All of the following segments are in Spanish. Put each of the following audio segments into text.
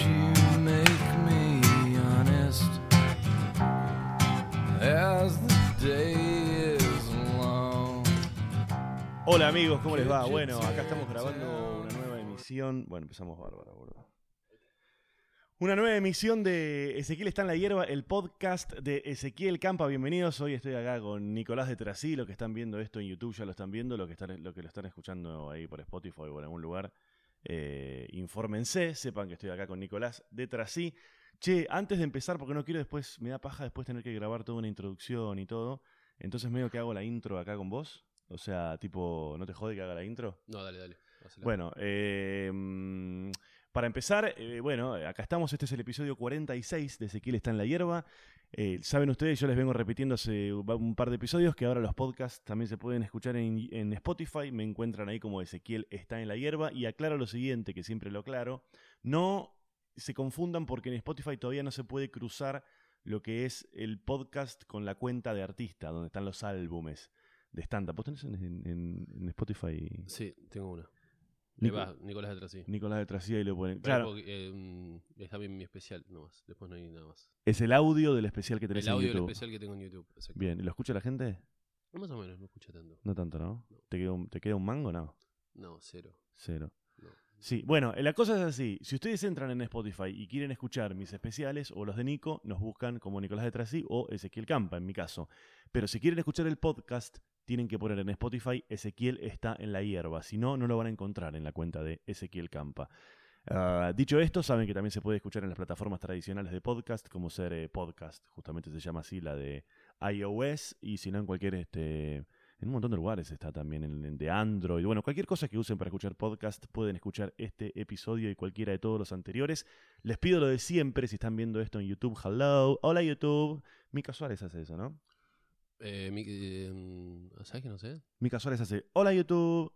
you make me honest as the day is long. Hola amigos, ¿cómo les va? Bueno, acá estamos grabando una nueva emisión. Bueno, empezamos bárbaro, boludo. Una nueva emisión de Ezequiel está en la hierba, el podcast de Ezequiel Campa. Bienvenidos. Hoy estoy acá con Nicolás de Trasí. Los que están viendo esto en YouTube ya lo están viendo. Los que, están, lo que lo están escuchando ahí por Spotify o en algún lugar, eh, infórmense. Sepan que estoy acá con Nicolás de Trasí. Che, antes de empezar, porque no quiero después, me da paja después tener que grabar toda una introducción y todo. Entonces medio que hago la intro acá con vos. O sea, tipo, ¿no te jode que haga la intro? No, dale, dale. hacela. Bueno, eh, mm, para empezar, eh, bueno, acá estamos, este es el episodio 46 de Ezequiel está en la hierba. Eh, Saben ustedes, yo les vengo repitiendo hace un par de episodios que ahora los podcasts también se pueden escuchar en, en Spotify, me encuentran ahí como Ezequiel está en la hierba y aclaro lo siguiente, que siempre lo aclaro, no se confundan porque en Spotify todavía no se puede cruzar lo que es el podcast con la cuenta de artista, donde están los álbumes de stand-up. ¿Vos tenés en, en- en Spotify Sí, tengo una. Nico- va, Nicolás de Trasí. Nicolás de Trasía y lo ponen? Pero Claro, porque, eh, está bien mi especial nomás. Después no hay nada más. es el audio del especial que tenés El audio en del YouTube. especial que tengo en YouTube. Exacto. Bien, ¿y lo escucha la gente? Más o menos, no escucha tanto. No tanto, ¿no? No. ¿Te queda un, te queda un mango? No, No, cero. cero. No. Sí, bueno, la cosa es así. Si ustedes entran en Spotify y quieren escuchar mis especiales o los de Nico, nos buscan como Nicolás de Trasí o Ezequiel Campa, en mi caso. Pero si quieren escuchar el podcast, tienen que poner en Spotify Ezequiel está en la hierba. Si no, no lo van a encontrar en la cuenta de Ezequiel Campa. Ah, dicho esto, saben que también se puede escuchar en las plataformas tradicionales de podcast, como ser eh, podcast, justamente se llama así la de iOS, y si no en cualquier este, en un montón de lugares está también en, de Android. Bueno, cualquier cosa que usen para escuchar podcast, pueden escuchar este episodio y cualquiera de todos los anteriores. Les pido lo de siempre si están viendo esto en YouTube. Hello, hola YouTube. Mica Suárez hace eso, ¿no? Eh, mi- eh, ¿Sabes que no sé? Mica Suárez hace hola YouTube.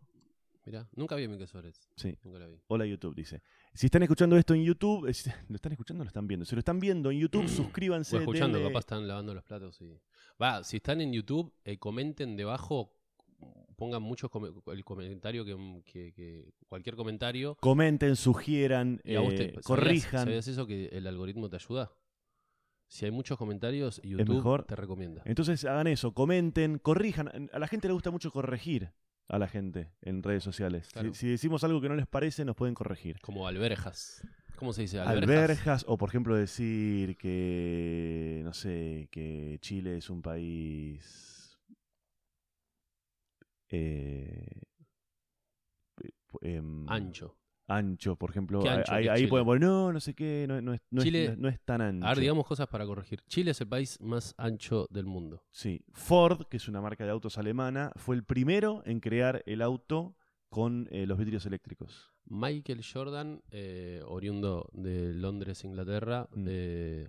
Mirá, nunca vi a Mica Suárez. Sí. Nunca la vi. Hola YouTube, dice. Si están escuchando esto en YouTube, eh, si- ¿lo están escuchando o lo están viendo? Si lo están viendo en YouTube, suscríbanse. O escuchando, denle- capaz están lavando los platos y. Va, si están en YouTube, eh, comenten debajo, pongan muchos come- el comentario que, que- que- cualquier comentario. Comenten, sugieran, Y a vos te- eh, ¿sabías- corrijan. ¿Sabías eso que el algoritmo te ayuda? Si hay muchos comentarios, YouTube mejor. te recomienda. Entonces hagan eso, comenten, corrijan. A la gente le gusta mucho corregir a la gente en redes sociales. Si- Claro. Si, decimos algo que no les parece, nos pueden corregir. Como alberjas. ¿Cómo se dice? Alberjas, o por ejemplo decir que, no sé, que Chile es un país... eh, em, Ancho. Ancho, por ejemplo. ¿Qué ancho ahí poner, no, no sé qué, no, no es, no es- Chile- no es- no es tan ancho. A ver, digamos cosas para corregir. Chile es el país más ancho del mundo. Sí, Ford, que es una marca de autos alemana, fue el primero en crear el auto con eh, los vidrios eléctricos. Michael Jordan, eh, oriundo de Londres, Inglaterra, Mm. eh,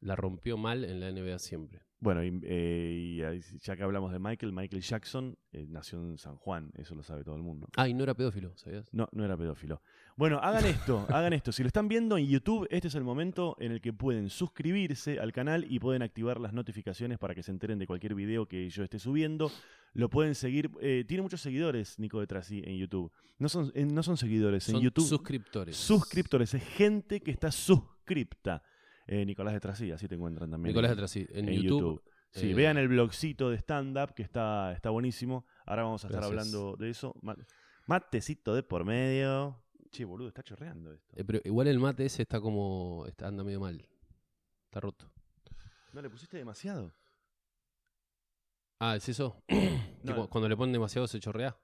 la rompió mal en la NBA siempre. Bueno, y, eh, y ya que hablamos de Michael, Michael Jackson eh, nació en San Juan, eso lo sabe todo el mundo. Ah, y no era pedófilo, ¿sabías? No, no era pedófilo. Bueno, hagan esto, hagan esto. Si lo están viendo en YouTube, este es el momento en el que pueden suscribirse al canal y pueden activar las notificaciones para que se enteren de cualquier video que yo esté subiendo. Lo pueden seguir. eh, tiene muchos seguidores, Nico de Trasí, en YouTube. No son, no son seguidores, en YouTube. suscriptores. suscriptores, es gente que está suscripta. Eh, Nicolás de Trasí, así te encuentran también. Nicolás de Trasí, en, en YouTube. Sí, eh, vean el blogcito de stand-up que está, está buenísimo. Ahora vamos a estar Gracias. hablando de eso. Ma- Matecito de por medio. Che, boludo, está chorreando esto. eh, pero igual el mate ese está como. Está, anda medio mal. Está roto. ¿No le pusiste demasiado? Ah, ¿es eso? No. Cuando le ponen demasiado se chorrea.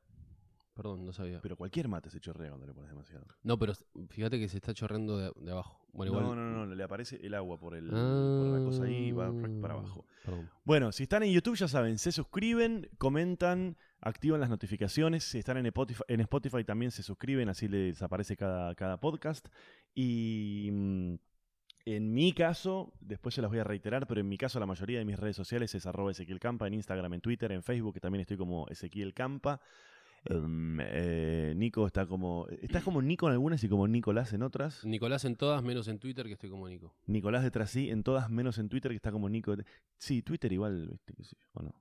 Perdón, no sabía. Pero cualquier mate se chorrea cuando le pones demasiado. No, pero fíjate que se está chorreando de, de abajo. Bueno, igual. No, no, no, no, le aparece el agua por, el, por la cosa ahí y va rac para abajo. Ah, Perdón. Bueno, si están en YouTube ya saben, se suscriben, comentan, activan las notificaciones. Si están en Spotify, en Spotify también se suscriben, así les aparece cada, cada podcast. Y mm, en mi caso, después se las voy a reiterar, pero en mi caso la mayoría de mis redes sociales es arroba Ezequiel Campa, en Instagram, en Twitter, en Facebook, que también estoy como Ezequiel Campa. Em, eh, Nico está como. Estás como Nico en algunas y como Nicolás en otras. Nicolás en todas, menos en Twitter, que estoy como Nico. Nicolás de Trasí en todas, menos en Twitter, que está como Nico. Sí, Twitter igual, ¿viste? qué sé yo, ¿o no?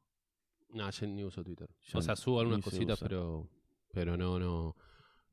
No, yo ni uso Twitter. Yo o sea, subo algunas cositas, pero pero no, no.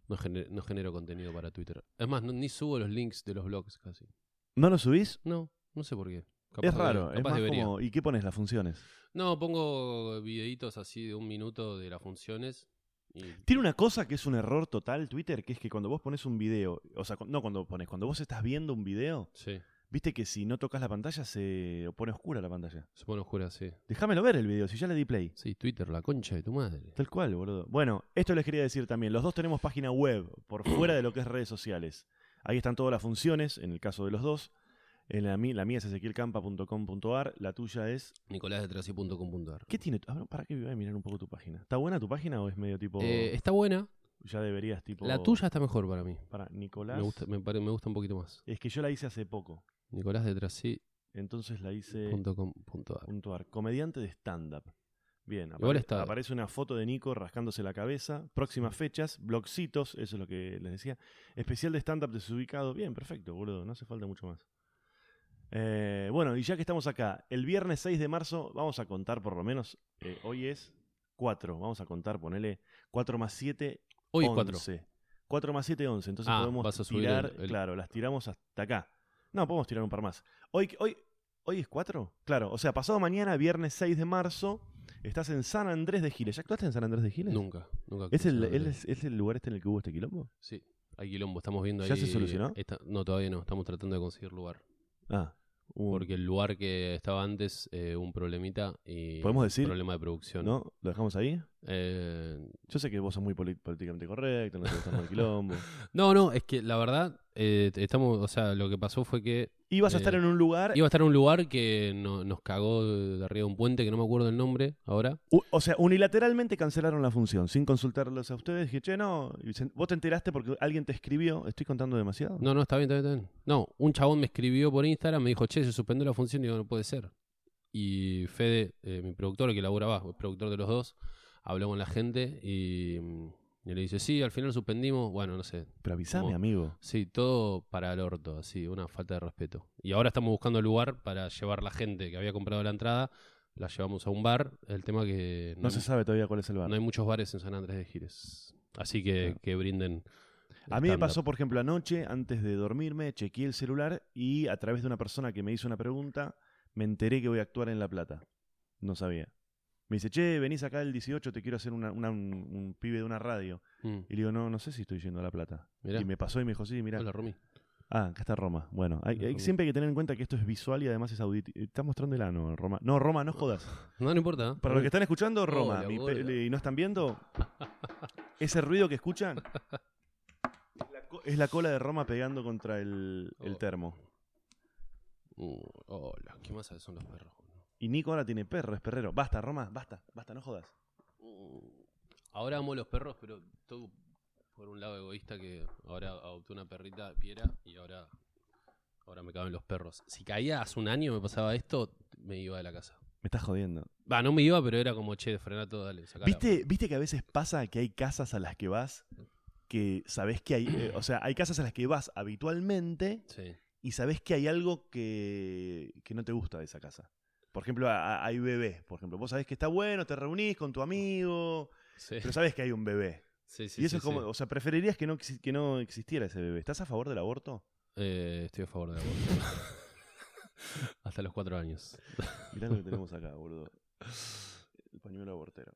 No, gener- no genero contenido para Twitter. Es más, no- ni subo los links de los blogs casi. ¿No lo subís? No, no sé por qué. Capaz es raro, es capaz más como... ¿Y qué pones las funciones? No, pongo videitos así de un minuto de las funciones. Y... Tiene una cosa que es un error total Twitter, que es que cuando vos pones un video, o sea, no cuando pones, cuando vos estás viendo un video, Sí, viste que si no tocas la pantalla se pone oscura la pantalla. se pone oscura, sí. Déjamelo ver el video, si ya le di play. Sí, Twitter, la concha de tu madre. Tal cual, boludo. Bueno, esto les quería decir también. Los dos tenemos página web por fuera de lo que es redes sociales. Ahí están todas las funciones, en el caso de los dos. En la, mi- la mía es ezequielcampa.com.ar, la tuya es... nicolásdetrasi.com.ar ¿Qué tiene? A ver, ¿Para qué voy a mirar un poco tu página? ¿Está buena tu página o es medio tipo... Eh, está buena. ya deberías tipo... La tuya está mejor para mí. Para Nicolás... Me gusta, me, me gusta un poquito más. Es que yo la hice hace poco. nicolásdetrasi.com.ar Entonces la hice... Punto ar. Comediante de stand-up. Bien, Igual apare- está- aparece una foto de Nico rascándose la cabeza. Próximas fechas, blogcitos, eso es lo que les decía. Especial de stand-up desubicado. Bien, perfecto, boludo. No hace falta mucho más. Eh, bueno, y ya que estamos acá, el viernes 6 de marzo vamos a contar por lo menos, eh, hoy es 4, vamos a contar, ponele 4 más 7, Hoy es 4. 11. 4 más 7, 11. Entonces Ah, podemos tirar, el- el- claro, las tiramos hasta acá. No, podemos tirar un par más. Hoy, hoy, hoy es 4, claro. O sea, pasado mañana, viernes 6 de marzo, estás en San Andrés de Giles. ¿Ya actuaste en San Andrés de Giles? Nunca, nunca. ¿Es el, es, es el lugar este en el que hubo este quilombo? Sí, hay quilombo, estamos viendo ahí. ¿Ya se solucionó? esta- no, todavía no, estamos tratando de conseguir lugar. Ah, hubo- Porque el lugar que estaba antes, eh, un problemita y. ¿Podemos decir? Problema de producción. ¿No? ¿Lo dejamos ahí? Eh, Yo sé que vos sos muy políticamente correcto, no te gusta el quilombo. no, no, es que la verdad, eh, estamos. O sea, lo que pasó fue que Ibas a Eh, estar en un lugar, iba a estar en un lugar que no- nos cagó de arriba de un puente, que no me acuerdo el nombre ahora. u- o sea, unilateralmente cancelaron la función, sin consultarlos a ustedes. Dije, che, no, y vos te enteraste porque alguien te escribió. ¿Estoy contando demasiado? No, no, está bien, está bien, está bien. No, un chabón me escribió por Instagram, me dijo, che, se suspendió la función, y digo, no puede ser. Y Fede, eh, mi productor, que labura abajo, el productor de los dos, habló con la gente y, mm, y le dice, sí, al final suspendimos, bueno, no sé. Pero avísame, ¿Cómo? amigo. Sí, todo para el orto, así, una falta de respeto. Y ahora estamos buscando lugar para llevar la gente que había comprado la entrada, la llevamos a un bar, el tema que No se sabe todavía cuál es el bar. no hay muchos bares en San Andrés de Gires. Así que, Claro. que brinden. A mí me pasó, por ejemplo, anoche, antes de dormirme, chequeé el celular y a través de una persona que me hizo una pregunta, me enteré que voy a actuar en La Plata. No sabía. Me dice, che, venís acá el 18, te quiero hacer una- una- un, un pibe de una radio. Mm, Y le digo, no, no sé si estoy yendo a La Plata. mirá. Y me pasó y me dijo, sí, mira. Hola, Romy. Ah, acá está Roma. Bueno, hay- hay- siempre hay que tener en cuenta que esto es visual y además es auditivo. Está mostrando el ano, Roma. No, Roma, no jodas. No, no importa. ¿eh? Para los que están escuchando, Roma. Y no están viendo, ese ruido que escuchan es la cola de Roma pegando contra el, el Oh. termo. Uh, hola, ¿qué más son los perros? Y Nico ahora tiene perro, es perrero. Basta, Roma, basta, basta, no jodas. Uh, ahora amo los perros, pero todo por un lado egoísta que ahora adopté una perrita Piera y ahora, ahora me caben los perros. Si caía hace un año me pasaba esto, me iba de la casa. Me estás jodiendo. Va, no me iba, pero era como, che, frena todo, dale, sacala. ¿Viste, ¿Viste que a veces pasa que hay casas a las que vas que sabés que hay. eh, o sea, hay casas a las que vas habitualmente Sí. y sabés que hay algo que, que no te gusta de esa casa. Por ejemplo, a- a- hay bebés. Por ejemplo, vos sabés que está bueno, te reunís con tu amigo, Sí. pero sabés que hay un bebé. Sí, sí, y eso es como, o sea, preferirías que no, que no existiera ese bebé. ¿Estás a favor del aborto? Eh, estoy a favor de aborto. Hasta los cuatro años. Mirá lo que tenemos acá, boludo. El pañuelo abortero.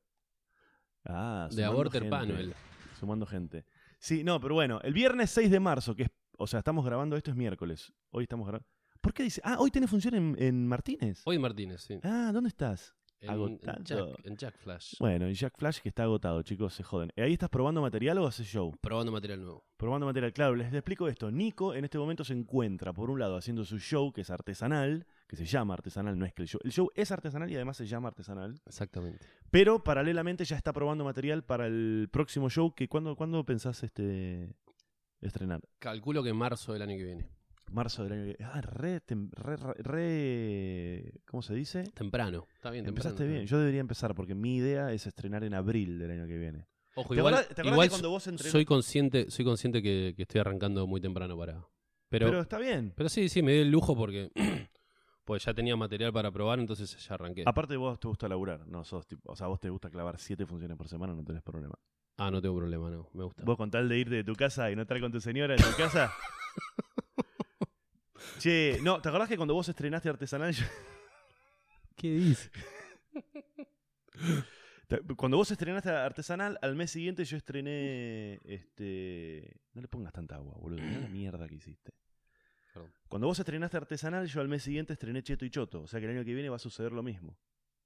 Ah, De Aborter gente. Panel. Sumando gente. Sí, no, pero bueno, el viernes 6 de marzo, que es, o sea, estamos grabando esto es miércoles. Hoy estamos grabando. ¿Por qué dice? Ah, hoy tiene función en, en Martínez. Hoy Martínez, sí. Ah, ¿dónde estás? En, en Jack, en Jack Flash. Bueno, y Jack Flash que está agotado, chicos, se joden. ¿Ahí estás probando material o haces show? Probando material nuevo. Probando material, claro, les explico esto. Nico en este momento se encuentra, por un lado, haciendo su show, que es artesanal, que se llama artesanal, no es que el show. El show es artesanal y además se llama artesanal. Exactamente. Pero paralelamente ya está probando material para el próximo show. que ¿Cuándo, ¿cuándo pensás este estrenar? Calculo que en marzo del año que viene. Marzo del año que Ah, re, tem- re, ¿Cómo se dice? Temprano. Está bien, temprano. Empezaste bien. Yo debería empezar porque mi idea es estrenar en abril del año que viene. Ojo, ¿Te igual, acordás- te acordás igual que cuando vos soy consciente, soy consciente que, que estoy arrancando muy temprano para. Pero, Pero, pero, está bien. sí, sí, me di el lujo porque. Pues ya tenía material para probar, entonces ya arranqué. Aparte vos te gusta laburar, no sos tipo, o sea, vos te gusta clavar siete funciones por semana, no tenés problema. Ah, no tengo problema, no. Me gusta. Vos con tal de irte de tu casa y no estar con tu señora en tu casa. che, no, ¿te acordás que cuando vos estrenaste Artesanal, yo- ¿Qué dices? te- cuando vos estrenaste Artesanal, al mes siguiente yo estrené, este, no le pongas tanta agua, boludo, mirá la mierda que hiciste. Perdón. Cuando vos estrenaste Artesanal, yo al mes siguiente estrené Cheto y Choto, o sea que el año que viene va a suceder lo mismo.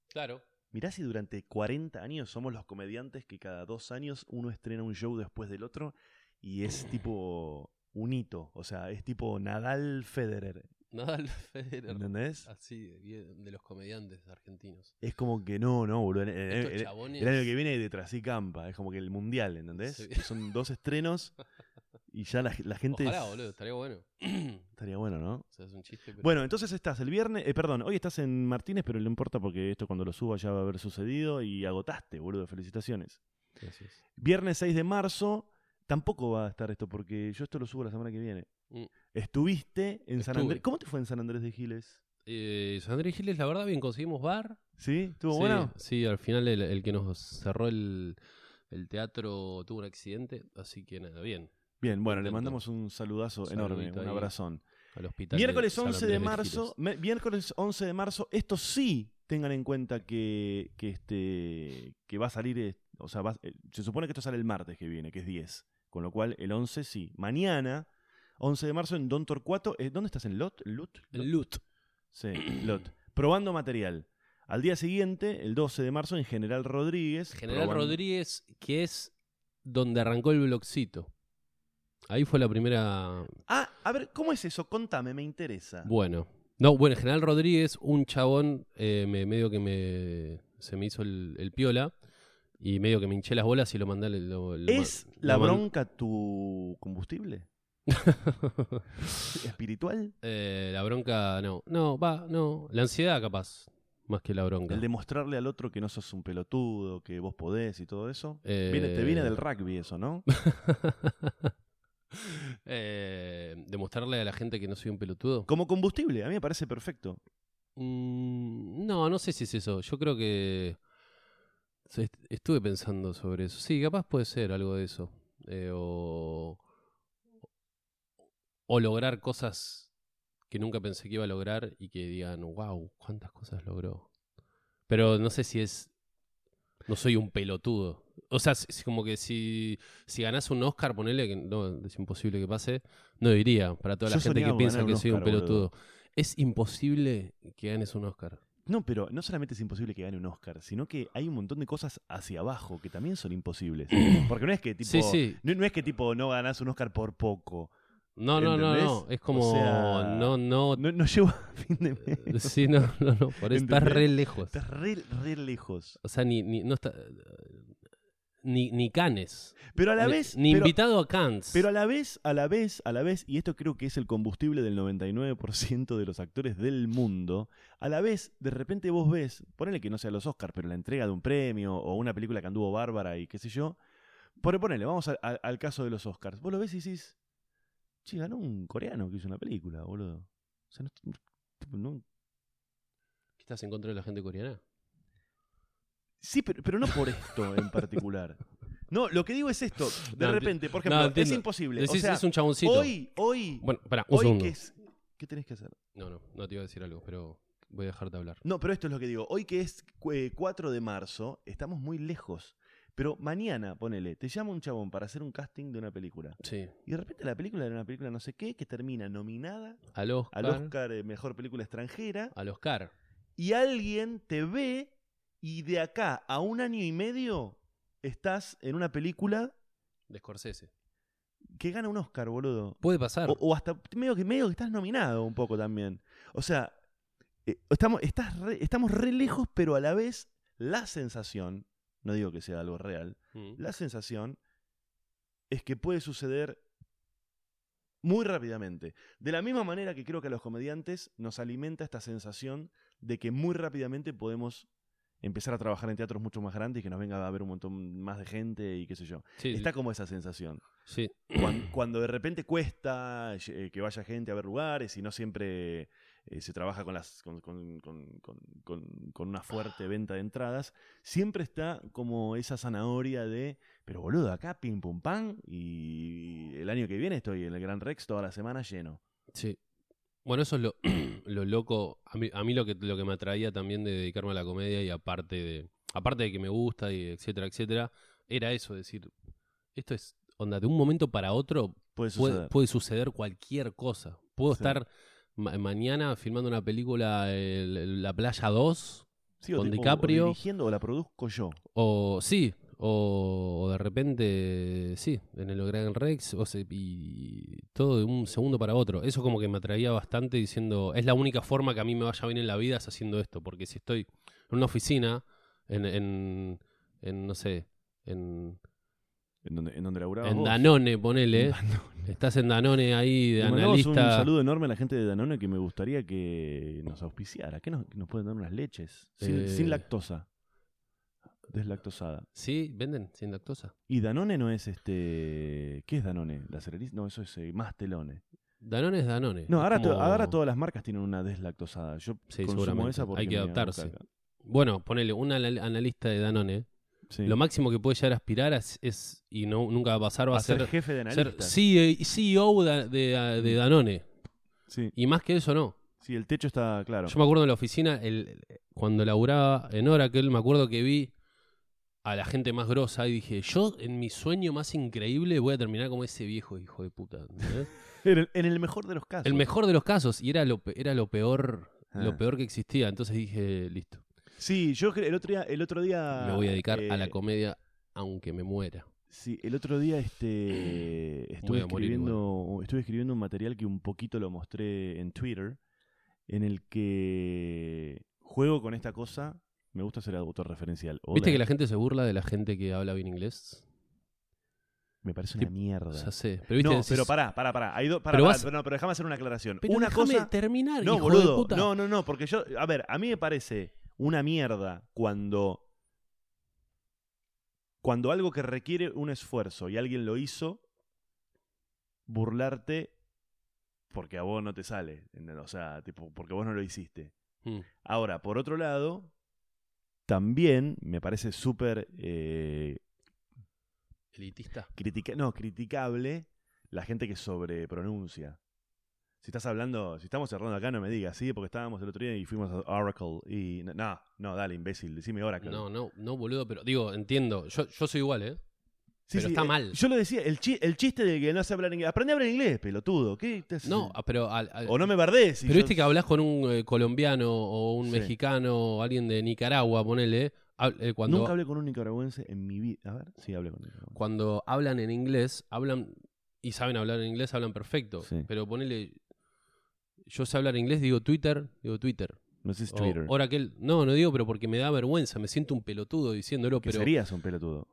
Claro. Mirá si durante 40 años somos los comediantes que cada dos años uno estrena un show después del otro y es tipo un hito. O sea, es tipo Nadal Federer. Nadal Federer. ¿Entendés? Así, de los comediantes argentinos. Es como que no, no, boludo. El, el- Estos el- chabones. el año que viene detrás y campa. Es como que el mundial, ¿entendés? Sí. Son dos estrenos y ya la, la gente. Ojalá, es- boludo, estaría bueno. Estaría bueno, ¿no? o sea, es un chiste, pero. Bueno, entonces estás el viernes, eh, perdón, hoy estás en Martínez, pero no importa porque esto cuando lo suba ya va a haber sucedido y agotaste, boludo, felicitaciones. Gracias. Viernes 6 de marzo, tampoco va a estar esto porque yo esto lo subo la semana que viene. Mm. Estuviste en San Estuve. Andrés. ¿Cómo te fue en San Andrés de Giles? Eh, San Andrés Giles, la verdad, bien, conseguimos bar. ¿Sí? ¿Estuvo sí, bueno? Sí, al final el, el que nos cerró el, el teatro tuvo un accidente, así que nada, bien. Bien, bueno, le mandamos un saludazo enorme, un abrazón. Al hospital. Miércoles San 11 de marzo, miércoles 11 de marzo, esto sí tengan en cuenta que, que, este, que va a salir, o sea, va- eh, se supone que esto sale el martes que viene, que es 10, con lo cual el 11 sí. Mañana, 11 de marzo en Don Torcuato, eh, ¿dónde estás? ¿En Lot? ¿Lut? El Lut. Sí, Lot. Probando material. Al día siguiente, el 12 de marzo, en General Rodríguez. General probando- Rodríguez, que es donde arrancó el blogcito. Ahí fue la primera. Ah, a ver, ¿cómo es eso? Contame, me interesa. Bueno. No, bueno, General Rodríguez, un chabón, eh, me, medio que me. Se me hizo el, el piola. Y medio que me hinché las bolas y lo mandé. Lo, lo- ¿Es lo la bronca tu combustible? ¿Espiritual? Eh, la bronca, no. No, va, no. La ansiedad, capaz. Más que la bronca. El demostrarle al otro que no sos un pelotudo, que vos podés y todo eso. Eh, Viene- te viene del rugby eso, ¿no? Eh, demostrarle a la gente que no soy un pelotudo. Como combustible, a mí me parece perfecto. Mm, no, no sé si es eso. Yo creo que estuve pensando sobre eso. Sí, capaz puede ser algo de eso. Eh, o, o lograr cosas que nunca pensé que iba a lograr y que digan, wow, cuántas cosas logró. Pero no sé si es. No soy un pelotudo. O sea, es como que si, si ganás un Oscar, ponele, que no, es imposible que pase, no diría para toda la Yo gente que piensa que soy un pelotudo. Es imposible que ganes un Oscar. No, pero no solamente es imposible que gane un Oscar, sino que hay un montón de cosas hacia abajo que también son imposibles. Porque no es que tipo. Sí, sí. No, no es que tipo no ganás un Oscar por poco. No, no, no, no. Es como. O sea, no, no. No, no llego a fin de mes. Sí, no, no, no. Por eso estás re lejos. Estás re, re lejos. O sea, ni, ni, no está, ni, ni Canes. Pero a la vez. Ni pero- invitado a Cannes. Pero a la vez, a la vez, a la vez, y esto creo que es el combustible del 99% de los actores del mundo, a la vez, de repente vos ves, ponele que no sea los Oscars, pero la entrega de un premio o una película que anduvo bárbara y qué sé yo, por ponele, vamos a- a- al caso de los Oscars. Vos lo ves y decís, che, ganó un coreano que hizo una película, boludo. O sea, no, no- ¿Estás en contra de la gente coreana? Sí, pero, pero no por esto en particular. No, lo que digo es esto. De No, repente, por no, ejemplo, es entiendo. imposible. Decís, o sea, es un chaboncito. hoy, hoy, Bueno, pará, un hoy segundo. que es... ¿Qué tenés que hacer? No, no, no te iba a decir algo, pero voy a dejarte hablar. No, pero esto es lo que digo. Hoy que es eh, 4 de marzo, estamos muy lejos. Pero mañana, ponele, te llama un chabón para hacer un casting de una película. Sí. Y de repente la película era una película no sé qué, que termina nominada Al Oscar. al Oscar eh, Mejor Película Extranjera. Al Oscar. Y alguien te ve y de acá a un año y medio estás en una película De Scorsese. que gana un Oscar, boludo. Puede pasar. O, o hasta medio que, medio que estás nominado un poco también. O sea, eh, estamos, estás re- estamos re lejos, pero a la vez la sensación, no digo que sea algo real, Mm. la sensación es que puede suceder muy rápidamente. De la misma manera que creo que a los comediantes nos alimenta esta sensación de que muy rápidamente podemos empezar a trabajar en teatros mucho más grandes y que nos venga a ver un montón más de gente y qué sé yo. Sí, Está como esa sensación. sí. Cuando, de repente cuesta eh, que vaya gente a ver lugares y no siempre eh, se trabaja con, las, con, con- con- con- con- con una fuerte venta de entradas, siempre está como esa zanahoria de, pero boludo, acá pim pum pam y el año que viene estoy en el Gran Rex toda la semana lleno. Sí. Bueno, eso es lo, lo loco. A mí, a mí lo, que, lo que me atraía también de dedicarme a la comedia y aparte de, aparte de que me gusta y etcétera, etcétera, era eso, decir, esto es, onda, de un momento para otro Puede suceder. puede suceder cualquier cosa. Puedo Sí. estar ma- mañana filmando una película, el- La Playa 2, Sí, o con o- o DiCaprio. dirigiendo o la produzco yo. o sí, o, o de repente, sí, en el Gran Rex, o sea, y todo de un segundo para otro. Eso como que me atraía bastante diciendo, es la única forma que a mí me vaya bien en la vida es haciendo esto, porque si estoy en una oficina, en, en, en, no sé, en, En donde, en donde en vos. Danone, ponele, Danone. estás en Danone ahí de mandamos un analista. saludo enorme a la gente de Danone que me gustaría que nos auspiciara. ¿Qué nos, nos pueden dar unas leches? Sin, Eh. sin lactosa. Deslactosada. Sí, venden sin lactosa. Y Danone no es este. ¿Qué es Danone? ¿La Cereris? No, eso es eh, Mastelone. Danone es Danone. No, ahora, to- como- ahora todas las marcas tienen una deslactosada. Yo Sí, consumo esa porque Hay que adaptarse. Bueno, ponele, un anal- analista de Danone, Sí. lo máximo que puede llegar a aspirar es, es- y no, nunca va a pasar, va a ser jefe de ser analistas. CEO CEO de, de- de Danone. Sí. Y más que eso, no. Sí, el techo está claro. Yo me acuerdo en la oficina, el, cuando laburaba en Oracle, me acuerdo que vi a la gente más grosa y dije, yo en mi sueño más increíble voy a terminar como ese viejo hijo de puta. En el, en el mejor de los casos. el mejor de los casos, y era lo, era lo peor, lo Ah. peor que existía. Entonces dije, listo, Sí, yo el otro día, el otro día me voy a dedicar a la eh, comedia aunque me muera. Sí, el otro día este, estuve, escribiendo, estuve escribiendo un material que un poquito lo mostré en Twitter, en el que juego con esta cosa. Me gusta ser autorreferencial. o ¿Viste que la gente se burla de la gente que habla bien inglés? Me parece una mierda. Ya sé. Pero, ¿viste? no, Decís, pero pará, pará, pará. Hay do- pará, Pero pará, vas- pero no, pero déjame hacer una aclaración. pero una cosa. terminar, No, hijo de boludo. puta. No, no, no, porque yo. A ver, a mí me parece una mierda cuando. Cuando algo que requiere un esfuerzo y alguien lo hizo, burlarte porque a vos no te sale. O sea, tipo, porque vos no lo hiciste. Mm. Ahora, por otro lado, también me parece súper eh, Elitista. critica no, criticable la gente que sobrepronuncia. Si estás hablando, si estamos cerrando acá, no me digas, sí, porque estábamos el otro día y fuimos a Oracle y. No, no, dale, imbécil, decime Oracle. No, no, no, boludo, pero digo, entiendo. Yo, yo soy igual, ¿eh? Sí, pero sí, está eh, mal. Yo lo decía, el, chi- el chiste de que no sé hablar inglés. Aprende a hablar inglés, pelotudo. ¿Qué te? No, ah, pero. al- al- O no me verdes. pero viste que hablas con un eh, colombiano o un Sí. mexicano o alguien de Nicaragua, ponele. eh, cuando, Nunca hablé con un nicaragüense en mi vida. A ver, sí, hablé con un cuando hablan en inglés, hablan y saben hablar en inglés, hablan perfecto. Pero ponele. Yo sé hablar inglés, digo Twitter, digo Twitter. No sé si es O Twitter. Oracle. No, no digo, pero porque me da vergüenza. Me siento un pelotudo diciéndolo, que pero, serías un pelotudo.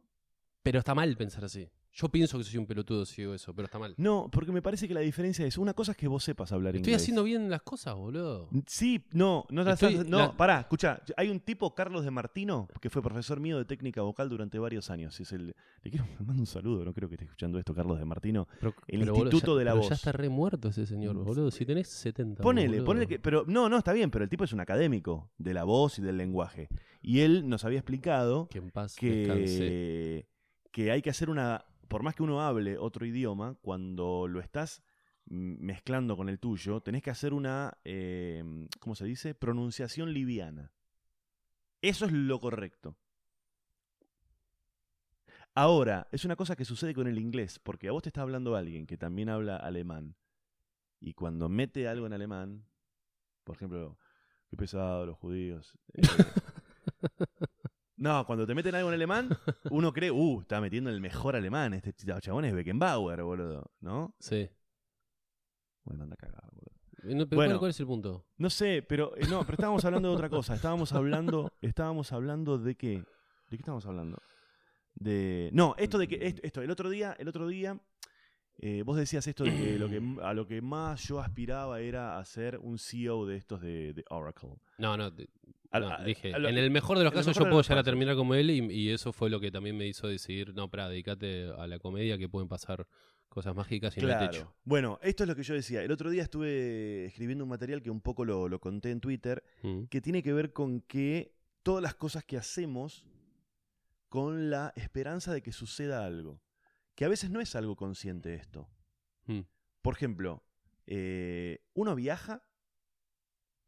Pero está mal pensar así. Yo pienso que soy un pelotudo si digo eso, pero está mal. No, porque me parece que la diferencia es una cosa es que vos sepas hablar Estoy inglés. haciendo bien las cosas, boludo. Sí, no, no, te Estoy- no, la- pará, escucha, hay un tipo, Carlos de Martino, que fue profesor mío de técnica vocal durante varios años. Es el, le quiero mando un saludo, no creo que esté escuchando esto, Carlos de Martino. Pero- El pero, boludo, Instituto ya- de la pero Voz. Ya está re muerto ese señor, Mm, boludo. Si tenés 70. Ponele, boludo. ponele que, pero no, no, está bien, pero el tipo es un académico de la voz y del lenguaje. Y él nos había explicado Que en paz que, que hay que hacer una, por más que uno hable otro idioma, cuando lo estás mezclando con el tuyo, tenés que hacer una, eh, ¿cómo se dice? Pronunciación liviana. Eso es lo correcto. Ahora, es una cosa que sucede con el inglés, porque a vos te está hablando alguien que también habla alemán, y cuando mete algo en alemán, por ejemplo, qué pesado los judíos. eh, no, cuando te meten algo en alemán, uno cree, uh, está metiendo el mejor alemán, este ch- chabón es Beckenbauer, boludo, ¿no? Sí. Bueno, anda cagado, boludo. Y no- pero Bueno. ¿cuál, es el punto? No sé, pero eh, no, pero estábamos hablando de otra cosa. Estábamos hablando, estábamos hablando de qué? ¿De qué estábamos hablando? De no, esto de que esto, esto, el otro día, el otro día eh, vos decías esto de que, lo que a lo que más yo aspiraba era a ser un CEO de estos de, de Oracle. No, no. A- no, a- dije, a lo- en el mejor de los el casos yo puedo llegar a terminar como él y, y eso fue lo que también me hizo decidir, no, para dedícate a la comedia que pueden pasar cosas mágicas y Claro. techo. Bueno, esto es lo que yo decía. El otro día estuve escribiendo un material que un poco lo, lo conté en Twitter, Mm. que tiene que ver con que todas las cosas que hacemos con la esperanza de que suceda algo. Que a veces no es algo consciente esto. Mm. Por ejemplo, eh, uno viaja,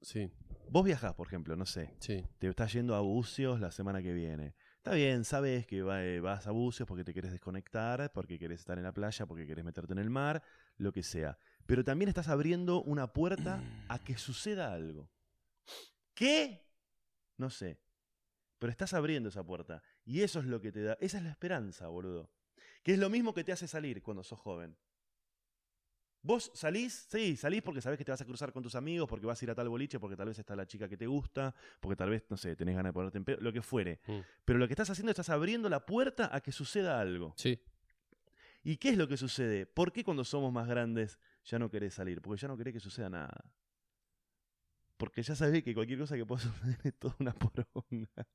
Sí, vos viajás, por ejemplo, no sé, sí. te estás yendo a Bucios la semana que viene. Está bien, sabes que va- eh, vas a Bucios porque te querés desconectar, porque querés estar en la playa, porque querés meterte en el mar, lo que sea. Pero también estás abriendo una puerta a que suceda algo. ¿Qué? No sé. Pero estás abriendo esa puerta. Y eso es lo que te da. Esa es la esperanza, boludo. Que es lo mismo que te hace salir cuando sos joven. Vos salís, sí, salís porque sabés que te vas a cruzar con tus amigos, porque vas a ir a tal boliche, porque tal vez está la chica que te gusta, porque tal vez, no sé, tenés ganas de ponerte en pedo, lo que fuere. Mm. Pero lo que estás haciendo, estás abriendo la puerta a que suceda algo. Sí, ¿Y qué es lo que sucede? ¿Por qué cuando somos más grandes ya no querés salir? Porque ya no querés que suceda nada. Porque ya sabés que cualquier cosa que pueda suceder es toda una poronga.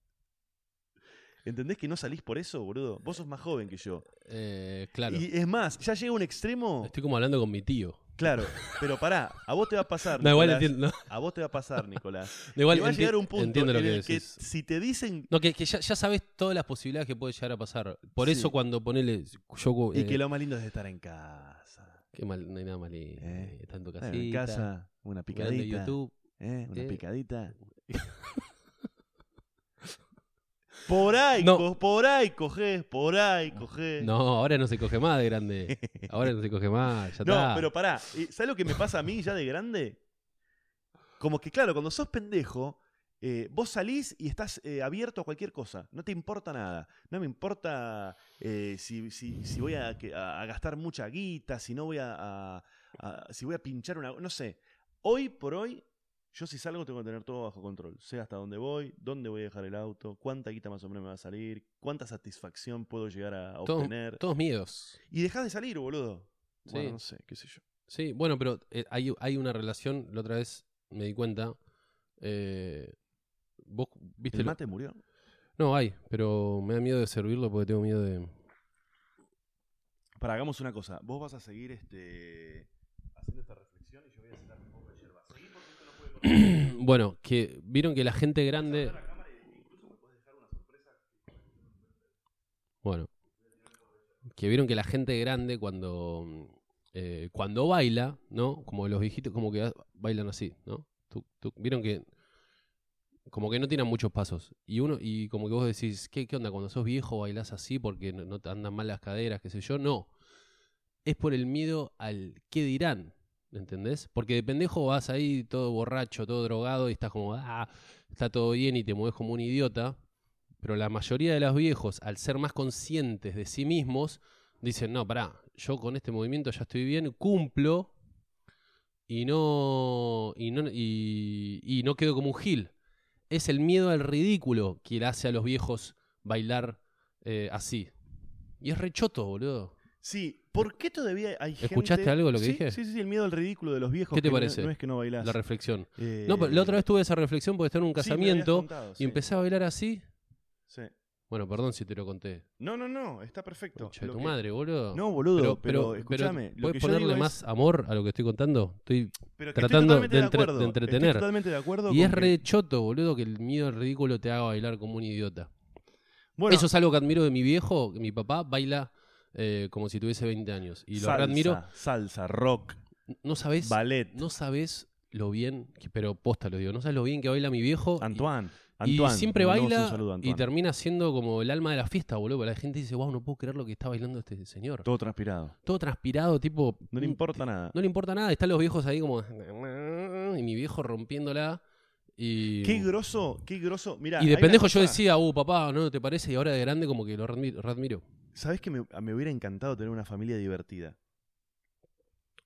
¿Entendés que no salís por eso, boludo? Vos sos más joven que yo. eh, claro. Y es más, ya llega un extremo. Estoy como hablando con mi tío. Claro, pero pará, a vos te va a pasar. No, igual Nicolás. entiendo. no, A vos te va a pasar, Nicolás. igual y va a llegar un punto entiendo lo en que el que decís. si te dicen No, que, que ya, ya sabes todas las posibilidades que puede llegar a pasar. Por Sí. eso cuando ponele. Yo, y eh, que lo más lindo es estar en casa. qué mal, no hay nada mal. lindo, Eh. En casa, una picadita. YouTube. ¿eh? Una eh. picadita. Por ahí, No. co- por ahí cogés, por ahí cogés. No, ahora no se coge más de grande. Ahora no se coge más. Ya No, está. pero pará, ¿y ¿sabes lo que me pasa a mí ya de grande? Como que, claro, cuando sos pendejo, eh, vos salís y estás eh, abierto a cualquier cosa. No te importa nada. No me importa eh, si, si- si voy a, que- a- a gastar mucha guita, si no voy a- si voy a pinchar una. No sé. Hoy por hoy, yo si salgo tengo que tener todo bajo control. Sé hasta dónde voy, dónde voy a dejar el auto, cuánta guita más o menos me va a salir, cuánta satisfacción puedo llegar a Todos- obtener. Todos miedos. Y dejás de salir, boludo. Sí. Bueno, no sé, qué sé yo. Sí, bueno, pero eh, hay, hay una relación. La otra vez me di cuenta. eh, vos viste. ¿El lo- mate murió? No, hay, pero me da miedo de servirlo porque tengo miedo de. Para, hagamos una cosa. Vos vas a seguir este haciendo esta reflexión y yo voy a sacar un poco de yerba. Seguí porque esto no puede cortar Bueno, que vieron que la gente grande. Bueno. Que vieron que la gente grande cuando. eh, cuando baila, ¿no? Como los viejitos, como que bailan así, ¿no? Vieron que. Como que no tienen muchos pasos. Y uno, y como que vos decís, ¿qué, qué onda? Cuando sos viejo bailás así porque no, no te andan mal las caderas, qué sé yo. No. Es por el miedo al qué dirán. ¿Entendés? Porque de pendejo vas ahí todo borracho, todo drogado y estás como, ah, está todo bien y te mueves como un idiota. Pero la mayoría de los viejos, al ser más conscientes de sí mismos, dicen, no, pará, yo con este movimiento ya estoy bien, cumplo y no, y no, y, no quedo como un gil. Es el miedo al ridículo que le hace a los viejos bailar eh, así. Y es rechoto, boludo. Sí, ¿por qué todavía hay gente... ¿Escuchaste algo de lo que Sí, dije? Sí, sí, sí, el miedo al ridículo de los viejos. ¿Qué te que parece? No, es que no bailás. La reflexión. Eh, No, pero la otra vez tuve esa reflexión porque estaba en un casamiento contado, y empecé a bailar así. sí. Bueno, perdón si te lo conté. No, no, no, está perfecto. De Lo tu que- madre, boludo. No, boludo, pero, escúchame. ¿puedes ponerle es- más amor a lo que estoy contando? Estoy pero tratando estoy de de, entre- acuerdo. de entretener. Estoy totalmente de acuerdo. Y es que- re choto, boludo, que el miedo al ridículo te haga bailar como un idiota. Bueno, Eso es algo que admiro de mi viejo, que mi papá baila eh, como si tuviese 20 años. Y lo salsa, admiro. Salsa, rock, No sabes, ballet. no sabes lo bien, que- pero posta lo digo, no sabes lo bien que baila mi viejo. y- Antoine. Y, Antoine, siempre baila saludo y termina siendo como el alma de la fiesta, boludo. La gente dice, wow, no puedo creer lo que está bailando este señor. Todo transpirado. Todo transpirado, tipo. No le un- importa nada. No le importa nada. Están los viejos ahí como. Y mi viejo rompiéndola. Y. Qué grosso, qué grosso. Mira, Y de pendejo yo decía, uh, papá, ¿no te parece? Y ahora de grande como que lo readmiro. ¿Sabés que me, me hubiera encantado tener una familia divertida?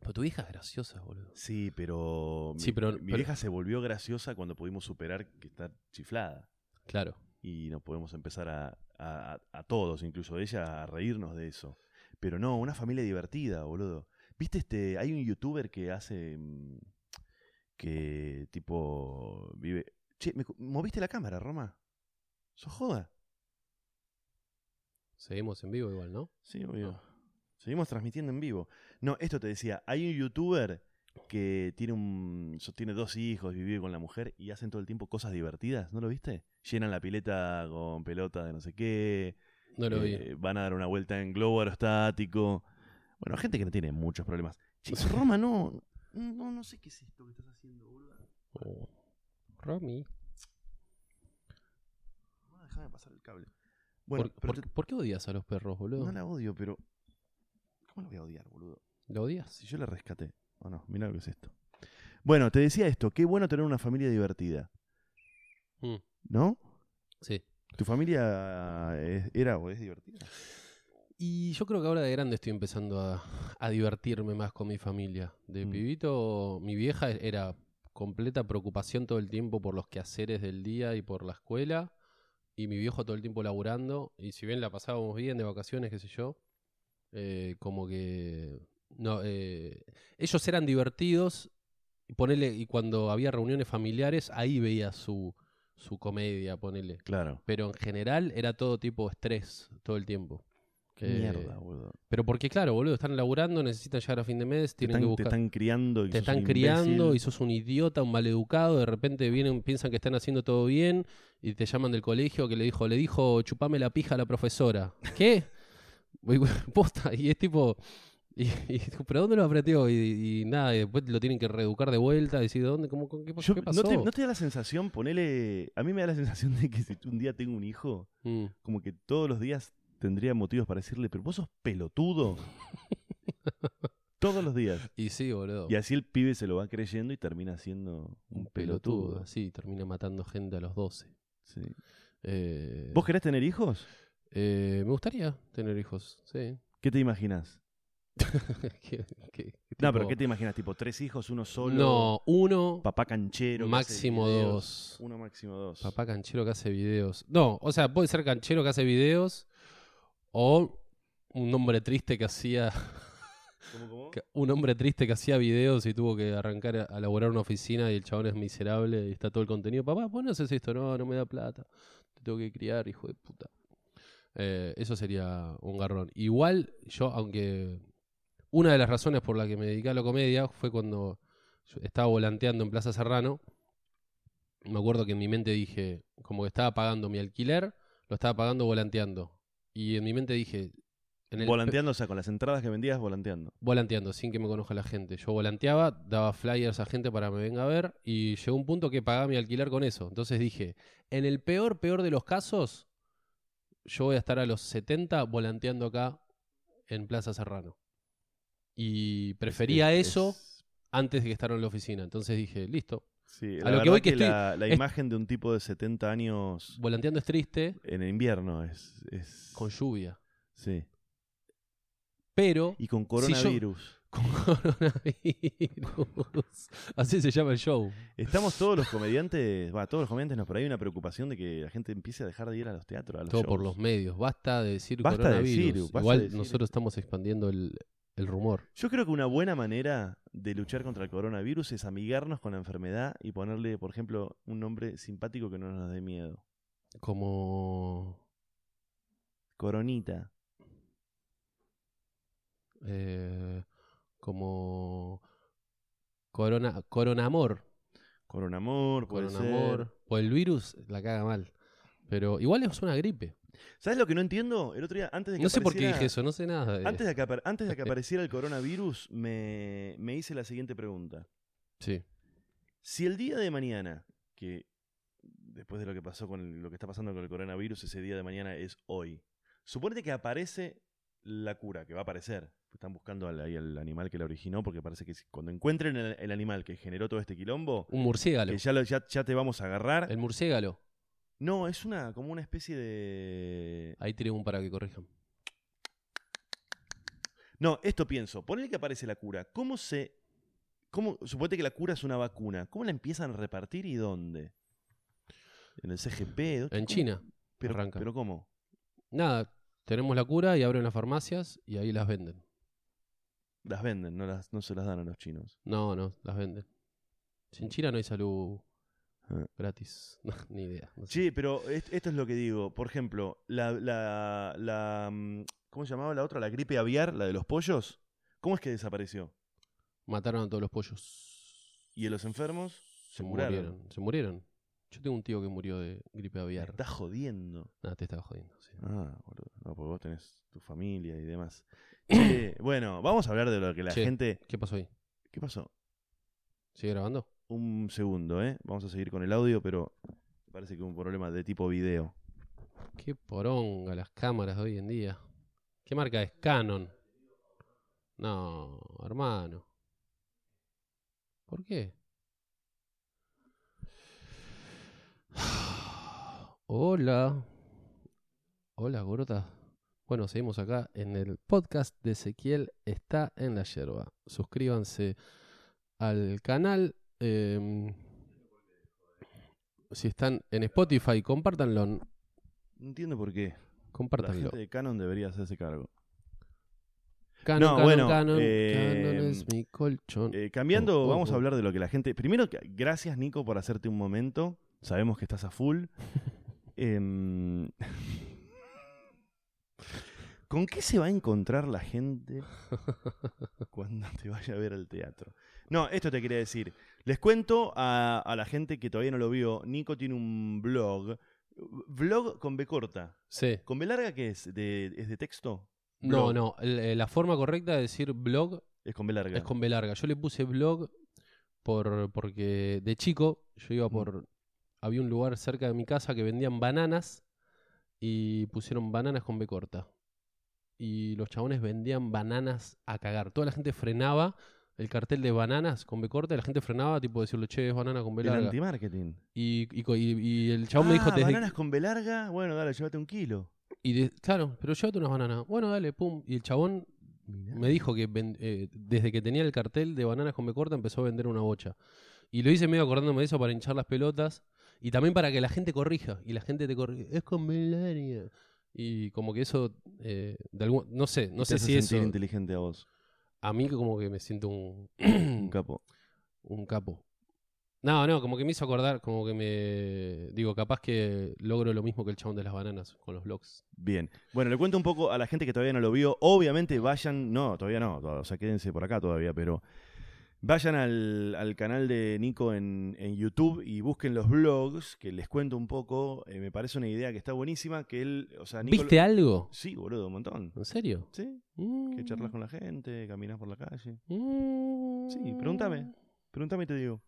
Pero tu hija es graciosa, boludo. Sí, pero. Mi, Sí, pero- mi pero- vieja se volvió graciosa cuando pudimos superar que está chiflada. Claro. Y nos podemos empezar a, a- a todos, incluso ella, a reírnos de eso. Pero no, una familia divertida, boludo. ¿Viste este? Hay un youtuber que hace. mm, que tipo. vive. Che, ¿me ¿moviste la cámara, Roma? ¿Sos joda? Seguimos en vivo igual, ¿no? Sí, obvio. Seguimos transmitiendo en vivo. No, esto te decía, hay un youtuber que tiene un tiene dos hijos vive con la mujer y hacen todo el tiempo cosas divertidas, ¿no lo viste? Llenan la pileta con pelota de no sé qué, No lo vi. eh, van a dar una vuelta en globo aerostático. Bueno, gente que no tiene muchos problemas. Che, Roma, no, no, no sé qué es esto que estás haciendo, boludo. Oh. Romy. Ah, déjame pasar el cable. Bueno, ¿Por, pero por- te- por qué odias a los perros, boludo? no la odio, pero ¿cómo la voy a odiar, boludo? ¿Lo odias? Si yo la rescaté. O no, mira lo que es esto. Bueno, te decía esto, qué bueno tener una familia divertida, Mm, ¿no? sí. ¿Tu familia es- era o es divertida? Y yo creo que ahora de grande estoy empezando a, a divertirme más con mi familia. De Mm. pibito, mi vieja era completa preocupación todo el tiempo por los quehaceres del día y por la escuela. Y mi viejo todo el tiempo laburando. Y si bien la pasábamos bien de vacaciones, qué sé yo, eh, como que no, eh, ellos eran divertidos. Y ponele, y cuando había reuniones familiares, ahí veía su, su comedia, ponele. Claro. Pero en general era todo tipo estrés todo el tiempo. Que- mierda, boludo. Pero porque, claro, boludo, están laburando, necesitan llegar a fin de mes, Te tienen que están, te buscar. están criando y te sos están un criando y sos un idiota, un maleducado, de repente vienen, piensan que están haciendo todo bien y te llaman del colegio que le dijo, le dijo, chupame la pija a la profesora. ¿Qué? Y, Posta, y es tipo, y, y- ¿pero dónde lo aprendió? Y, y nada, y después lo tienen que reeducar de vuelta, decir, ¿dónde? ¿Cómo, qué, Yo- qué ¿no, pasó? te, ¿No te da la sensación, ponele... A mí me da la sensación de que si un día tengo un hijo, Mm. como que todos los días tendría motivos para decirle, pero vos sos pelotudo. todos los días. Y sí, boludo. Y así el pibe se lo va creyendo y termina siendo un pelotudo. pelotudo, así, termina matando gente a los 12. Sí. Eh, ¿Vos querés tener hijos? eh, me gustaría tener hijos, sí. ¿Qué te imaginas? ¿Qué- qué- qué No, pero? ¿qué te imaginas? ¿Tipo tres hijos, uno solo? No, uno, Papá canchero. máximo dos. Uno máximo dos. Papá canchero que hace videos. No, o sea, puede ser canchero que hace videos o un hombre triste que hacía ¿Cómo, cómo? que- un hombre triste que hacía videos y tuvo que arrancar a, a laburar una oficina y el chabón es miserable y está todo el contenido. Papá, ¿vos no haces esto? No, no me da plata. Te tengo que criar, hijo de puta. Eh, eso sería un garrón. Igual, yo, aunque una de las razones por la que me dediqué a la comedia fue cuando yo estaba volanteando en Plaza Serrano. Me acuerdo que en mi mente dije, como que estaba pagando mi alquiler, lo estaba pagando volanteando. Y en mi mente dije, en el Volanteando, o sea, con las entradas que vendías, volanteando. volanteando, sin que me conozca la gente. Yo volanteaba, daba flyers a gente para que me venga a ver y llegó un punto que pagaba mi alquiler con eso. Entonces dije, en el peor, peor de los casos, yo voy a estar a los 70 volanteando acá en Plaza Serrano. Y prefería Es- eso es- antes de que estar en la oficina. Entonces dije, listo, sí, a la lo que voy que estoy- la, la es- imagen de un tipo de 70 años volanteando es triste en el invierno es... es- con lluvia. Sí. Pero Y con Si yo- coronavirus. con coronavirus. Así se llama el show. Estamos todos los comediantes, va, todos los comediantes nos, pero hay una preocupación de que la gente empiece a dejar de ir a los teatros, a los Todo por los medios. Basta de decir Basta de coronavirus. decir, Igual de decir. nosotros estamos expandiendo el, el rumor. Yo creo que una buena manera de luchar contra el coronavirus es amigarnos con la enfermedad y ponerle, por ejemplo, un nombre simpático que no nos dé miedo. Como. Coronita. eh, como. Corona, coronamor. Coronamor, puede Coronamor. ser. O el virus la caga mal. Pero igual es una gripe. ¿Sabes lo que no entiendo? El otro día, antes de que No sé por qué apareciera- dije eso, no sé nada. de- Antes de que, antes de que apareciera el coronavirus, me, me hice la siguiente pregunta. Sí. Si el día de mañana, que después de lo que pasó con el- lo que está pasando con el coronavirus, ese día de mañana es hoy. Suponete que aparece la cura, que va a aparecer. Están buscando al, ahí al animal que la originó, porque parece que cuando encuentren el, el animal que generó todo este quilombo, Un murciélago. que ya, lo- ya, ya te vamos a agarrar. El murciélago. No, es una como una especie de... Ahí tiré un para que corrijan. No, esto pienso. Ponele que aparece la cura. ¿Cómo se... Cómo, suponete que la cura es una vacuna. ¿Cómo la empiezan a repartir y dónde? ¿En el CGP? ¿Dónde- En cómo? China. Pero, arranca. ¿Pero cómo? Nada, tenemos la cura y abren las farmacias y ahí las venden. Las venden, no, las, no se las dan a los chinos. No, no, las venden. Si en China no hay salud. Gratis. No, ni idea. no sé. Sí, pero est- esto es lo que digo. Por ejemplo, la, la, la, mm, ¿Cómo se llamaba la otra? La gripe aviar, la de los pollos. ¿Cómo es que desapareció? Mataron a todos los pollos. ¿Y a los enfermos? Se murieron. Se murieron. Yo tengo un tío que murió de gripe aviar. estás jodiendo. Nada, te estaba jodiendo. sí. Ah, boludo. No, porque vos tenés tu familia y demás. Bueno, vamos a hablar de lo que la Che. gente. ¿Qué pasó ahí? ¿Qué pasó? ¿Sigue grabando? Un segundo, ¿eh? Vamos a seguir con el audio, pero parece que un problema de tipo video. Qué poronga las cámaras de hoy en día. ¿Qué marca es? Canon. No, hermano. ¿Por qué? Hola. Hola, gorota. Bueno, seguimos acá en el podcast de Ezequiel está en la yerba. Suscríbanse al canal. Em, si están en Spotify, compártanlo. No entiendo por qué. La Compártanlo. gente de Canon debería hacerse cargo. Canon, No, Canon, bueno, Canon, eh, Canon es mi colchón. Eh, cambiando, Oh, oh, vamos a hablar de lo que la gente. Primero, gracias Nico por hacerte un momento. Sabemos que estás a full. Em, ¿Con qué se va a encontrar la gente cuando te vaya a ver al teatro? No, esto te quería decir. Les cuento a, a la gente que todavía no lo vio. Nico tiene un blog. Blog con B corta. sí. ¿Con B larga qué es? ¿De, ¿Es de texto? No, blog. no. eh, la forma correcta de decir blog Es con B larga. es con B larga. Yo le puse blog por, porque de chico yo Mm. iba por. Había un lugar cerca de mi casa que vendían bananas y pusieron bananas con B corta. Y los chabones vendían bananas a cagar. Toda la gente frenaba el cartel de bananas con B corta y la gente frenaba, tipo decirle, che, es banana con B El larga. anti-marketing. Y, y y- y el chabón me dijo Ah, desde bananas con B larga. Bueno, dale, llévate un kilo. Y de- claro, pero llévate unas bananas. Bueno, dale, pum. Y el chabón me dijo que ven- eh, desde que tenía el cartel de bananas con B corta empezó a vender una bocha. Y lo hice medio acordándome de eso para hinchar las pelotas. Y también para que la gente corrija. Y la gente te corrige. Es con B larga. Y como que eso, eh, de algún, no sé, no Te sé hace si eso, sentir inteligente a vos. A mí como que me siento un, Un capo. un capo. No, no, como que me hizo acordar, como que me... Digo, capaz que logro lo mismo que el chabón de las bananas con los blogs. Bien. Bueno, le cuento un poco a la gente que todavía no lo vio. Obviamente vayan, no, todavía no, o sea, quédense por acá todavía, pero vayan al, al canal de Nico en, en YouTube y busquen los blogs, que les cuento un poco. Eh, me parece una idea que está buenísima, que él, o sea, Nico... ¿Viste algo? Sí, boludo, un montón. ¿En serio? Sí, Mm. que charlas con la gente, caminas por la calle. Mm. Sí, pregúntame. Pregúntame y te digo.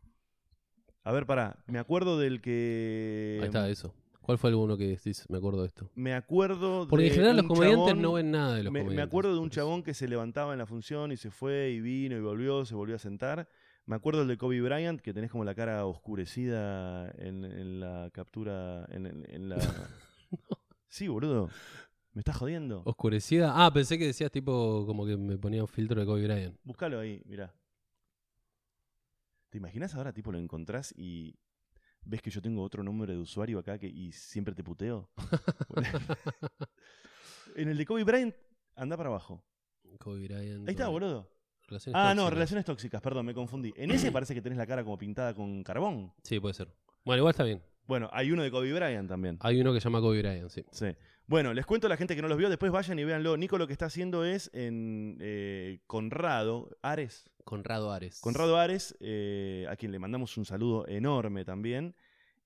A ver, pará, me acuerdo del que... Ahí está, eso. ¿Cuál fue alguno que decís? Me acuerdo de esto. Me acuerdo Porque de en general los comediantes chabón- no ven nada de los me, me comediantes. acuerdo de un chabón que se levantaba en la función y se fue y vino y volvió, se volvió a sentar. Me acuerdo el de Kobe Bryant, que tenés como la cara oscurecida en, en la captura, en, en- en la... Sí, boludo. ¿Me estás jodiendo? Oscurecida. Ah, pensé que decías tipo como que me ponía un filtro de Kobe Bryant. Búscalo ahí, mirá. ¿Te imaginas ahora, tipo, lo encontrás y ves que yo tengo otro número de usuario acá que, y siempre te puteo? en el de Kobe Bryant, anda para abajo. Kobe Bryant. Ahí está, Kobe- boludo. Relaciones Ah, no, relaciones tóxicas, perdón, me confundí. En ese parece que tenés la cara como pintada con carbón. Sí, puede ser. Bueno, igual está bien. Bueno, hay uno de Kobe Bryant también. Hay uno que se llama Kobe Bryant, sí. Sí. Bueno, les cuento a la gente que no los vio, después vayan y véanlo. Nico lo que está haciendo es en eh, Conrado, Ares. Conrado Ares. Conrado Ares, eh, a quien le mandamos un saludo enorme también.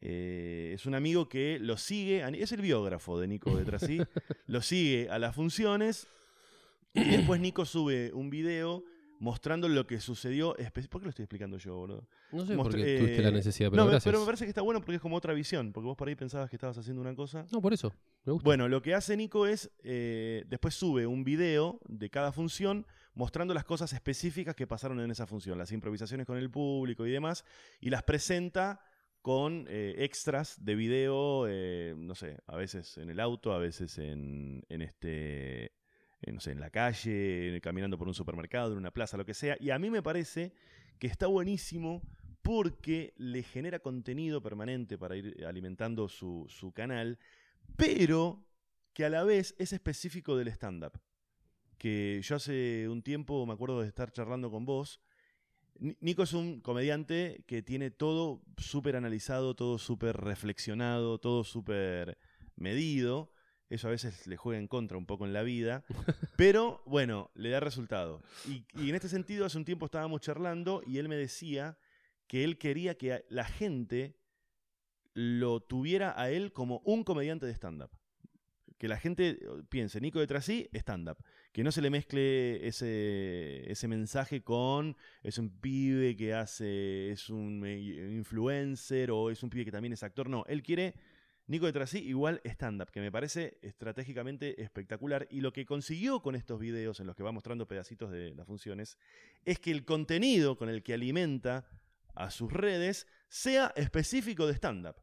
Eh, es un amigo que lo sigue, es el biógrafo de Nico de Trasí, lo sigue a las funciones y después Nico sube un video mostrando lo que sucedió. ¿Por qué lo estoy explicando yo, boludo? No sé por Mostra- qué eh, tuviste la necesidad, pero no, gracias. pero me parece que está bueno porque es como otra visión, porque vos por ahí pensabas que estabas haciendo una cosa. No, por eso. Me gusta. Bueno, lo que hace Nico es, eh, después sube un video de cada función mostrando las cosas específicas que pasaron en esa función, las improvisaciones con el público y demás, y las presenta con eh, extras de video, eh, no sé, a veces en el auto, a veces en, en este, en, no sé, en la calle, caminando por un supermercado, en una plaza, lo que sea, y a mí me parece que está buenísimo porque le genera contenido permanente para ir alimentando su, su canal, pero que a la vez es específico del stand-up. Que yo hace un tiempo me acuerdo de estar charlando con vos. Ni- Nico es un comediante que tiene todo súper analizado, todo súper reflexionado, todo súper medido. Eso a veces le juega en contra un poco en la vida. Pero bueno, le da resultado. Y, en este sentido, hace un tiempo estábamos charlando y él me decía que él quería que la gente lo tuviera a él como un comediante de stand-up. Que la gente eh, piense, Nico de Trasí, stand-up. Que no se le mezcle ese, ese mensaje con es un pibe que hace, es un influencer o es un pibe que también es actor. No, él quiere Nico de Trasí igual stand-up, que me parece estratégicamente espectacular. Y lo que consiguió con estos videos en los que va mostrando pedacitos de las funciones es que el contenido con el que alimenta a sus redes sea específico de stand-up.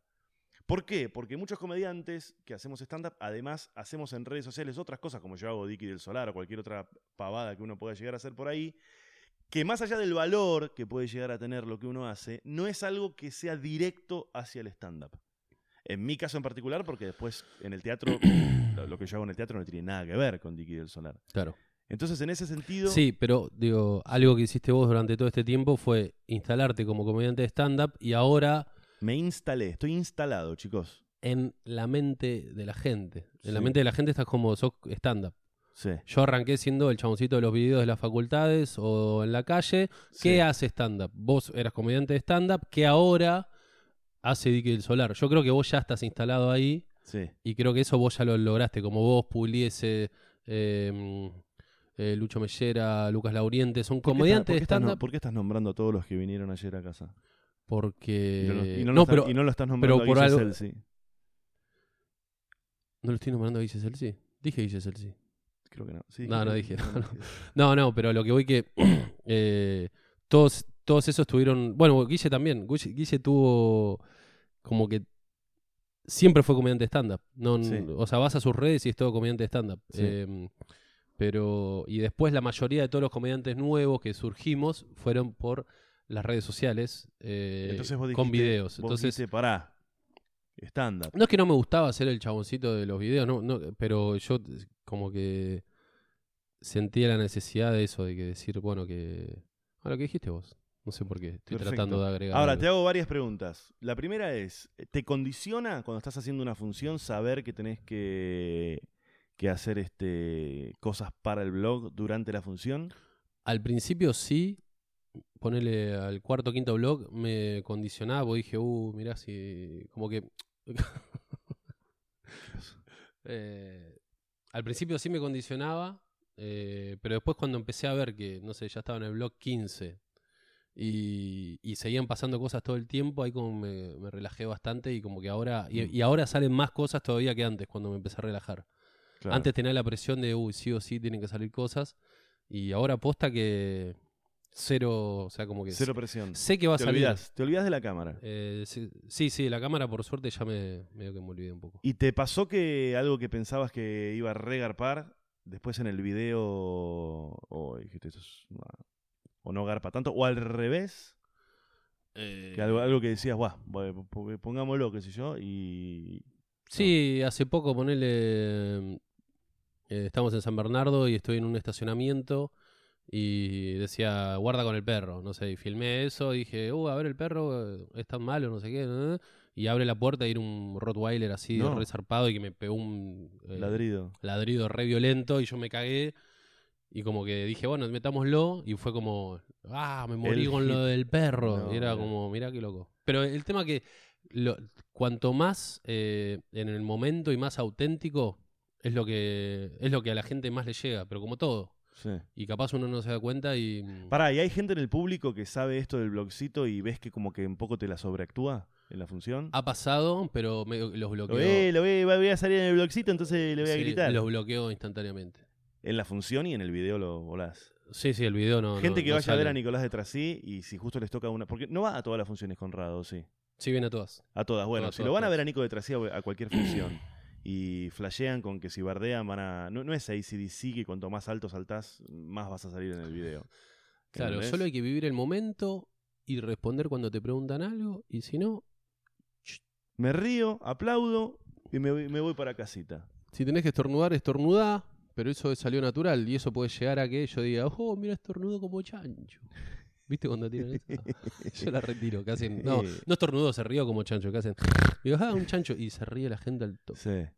¿Por qué? Porque muchos comediantes que hacemos stand-up, además hacemos en redes sociales otras cosas, como yo hago Dicky del Solar o cualquier otra pavada que uno pueda llegar a hacer por ahí, que más allá del valor que puede llegar a tener lo que uno hace, no es algo que sea directo hacia el stand-up. En mi caso en particular, porque después en el teatro, lo que yo hago en el teatro no tiene nada que ver con Dicky del Solar. Claro. Entonces, en ese sentido. Sí, pero digo, algo que hiciste vos durante todo este tiempo fue instalarte como comediante de stand-up y ahora Me instalé, estoy instalado, chicos. en la mente de la gente. En la mente de la gente estás como sos stand-up. Sí. Yo arranqué siendo el chaboncito de los videos de las facultades o en la calle. ¿Qué Sí. hace stand-up? Vos eras comediante de stand-up, que ahora hace Dicky del Solar. Yo creo que vos ya estás instalado ahí Sí. y creo que eso vos ya lo lograste. Como vos, Puliese, eh, eh, Lucho Mellera, Lucas Lauriente, son ¿Por qué comediantes de no- stand-up ¿Por qué estás nombrando a todos los que vinieron ayer a casa? porque... Y no, y pero y no lo estás nombrando pero por a algo- Celsi. ¿No lo estoy nombrando a Guille Celsi? Dije Guille Celsi. Creo que no. Sí, No, creo no que- dije, no, no, no dije. No, no, pero lo que voy que eh, todos, todos esos tuvieron. Bueno, Guille también. Guille, Guille tuvo como que siempre fue comediante de stand-up. No, Sí. O sea, vas a sus redes y es todo comediante de stand-up. Sí. Eh, pero. Y después la mayoría de todos los comediantes nuevos que surgimos fueron por las redes sociales eh, Entonces vos dijiste, con videos. vos Entonces. dijiste, pará, estándar. No es que no me gustaba hacer el chaboncito de los videos, no, no, pero yo como que sentía la necesidad de eso, de que decir, bueno, que... A lo que dijiste vos. No sé por qué. Estoy Perfecto. tratando de agregar. Ahora, algo. te hago varias preguntas. La primera es, ¿te condiciona cuando estás haciendo una función saber que tenés que, que hacer este, cosas para el blog durante la función? Al principio sí, ponele al cuarto o quinto blog, me condicionaba, porque dije, uh, mirá si... Como que... Eh, al principio sí me condicionaba, eh, pero después cuando empecé a ver que, no sé, ya estaba en el blog 15 y, y seguían pasando cosas todo el tiempo, ahí como me, me relajé bastante y como que ahora... Y, Mm. y ahora salen más cosas todavía que antes, cuando me empecé a relajar. Claro. Antes tenía la presión de, uy, sí o sí tienen que salir cosas. Y ahora aposta que cero, o sea, como que Cero presión. sé que va a salir. te olvidas de la cámara. Eh, sí, sí, la cámara por suerte ya me medio que me olvidé un poco. ¿Y te pasó que algo que pensabas que iba a regarpar, después en el video, o dijiste, "Esto es una- o no garpa tanto, o al revés, que algo, algo que decías, guau, pongámoslo, qué sé yo, y... Sí, hace poco ponele. eh, estamos en San Bernardo y estoy en un estacionamiento y decía, guarda con el perro. No sé, y filmé eso y dije, uh, a ver, el perro eh, es tan malo, no sé qué. ¿no? Y abre la puerta y era un Rottweiler así, No. re zarpado y que me pegó un eh, Ladrido. ladrido re violento y yo me cagué. Y como que dije, bueno, metámoslo. Y fue como, ah, me morí El con lo del perro. No, y era como, mirá qué loco. Pero el tema que lo- cuanto más eh, en el momento y más auténtico, es lo que es lo que a la gente más le llega, pero como todo. Sí. Y capaz uno no se da cuenta y. Pará, ¿y hay gente en el público que sabe esto del blogcito y ves que como que un poco te la sobreactúa en la función? Ha pasado, pero que los lo bloqueo. ve, lo ve, voy a salir en el blogcito, entonces le voy a Sí, gritar. Los bloqueo instantáneamente. En la función y en el video lo volás. Sí, sí, el video no. gente no- que no vaya a ver a Nicolás de Trasí y si justo les toca una... Porque no va a todas las funciones Conrado, sí. Sí, viene a todas. A todas. Bueno, Todas, si todas, lo van a ver a Nico de Trasí a cualquier función y flashean con que si bardean van a... No, no es ACDC que cuanto más alto saltás, más vas a salir en el video. Claro, ¿Entendés? solo hay que vivir el momento y responder cuando te preguntan algo, y si no, Me río, aplaudo y me, voy- me voy para casita. si tenés que estornudar, estornudá, pero eso salió natural y eso puede llegar a que yo diga, oh, mira, estornudo como chancho. ¿Viste cuando tiran eso? yo la retiro, que hacen, no, no estornudo, se río como chancho, que hacen, digo, ah, un chancho, y se ríe la gente al toque. Sí.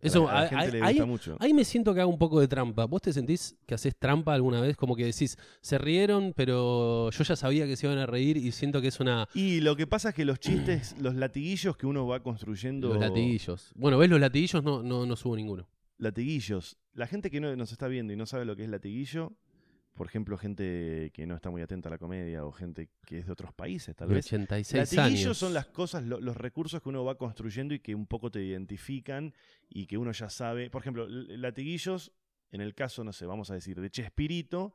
Eso, a la, a a- gente a- le ahí, gusta mucho. ahí me siento que hago un poco de trampa. ¿Vos te sentís que haces trampa alguna vez? Como que decís, se rieron, pero yo ya sabía que se iban a reír y siento que es una... Y lo que pasa es que los chistes, los latiguillos que uno va construyendo. Los latiguillos. Bueno, ¿ves los latiguillos? No, no, no subo ninguno. Latiguillos. La gente que no nos está viendo y no sabe lo que es latiguillo, por ejemplo, gente que no está muy atenta a la comedia o gente que es de otros países, tal vez. 86 Latiguillos años. son las cosas, lo- los recursos que uno va construyendo y que un poco te identifican y que uno ya sabe. Por ejemplo, latiguillos, en el caso, no sé, vamos a decir, de Chespirito,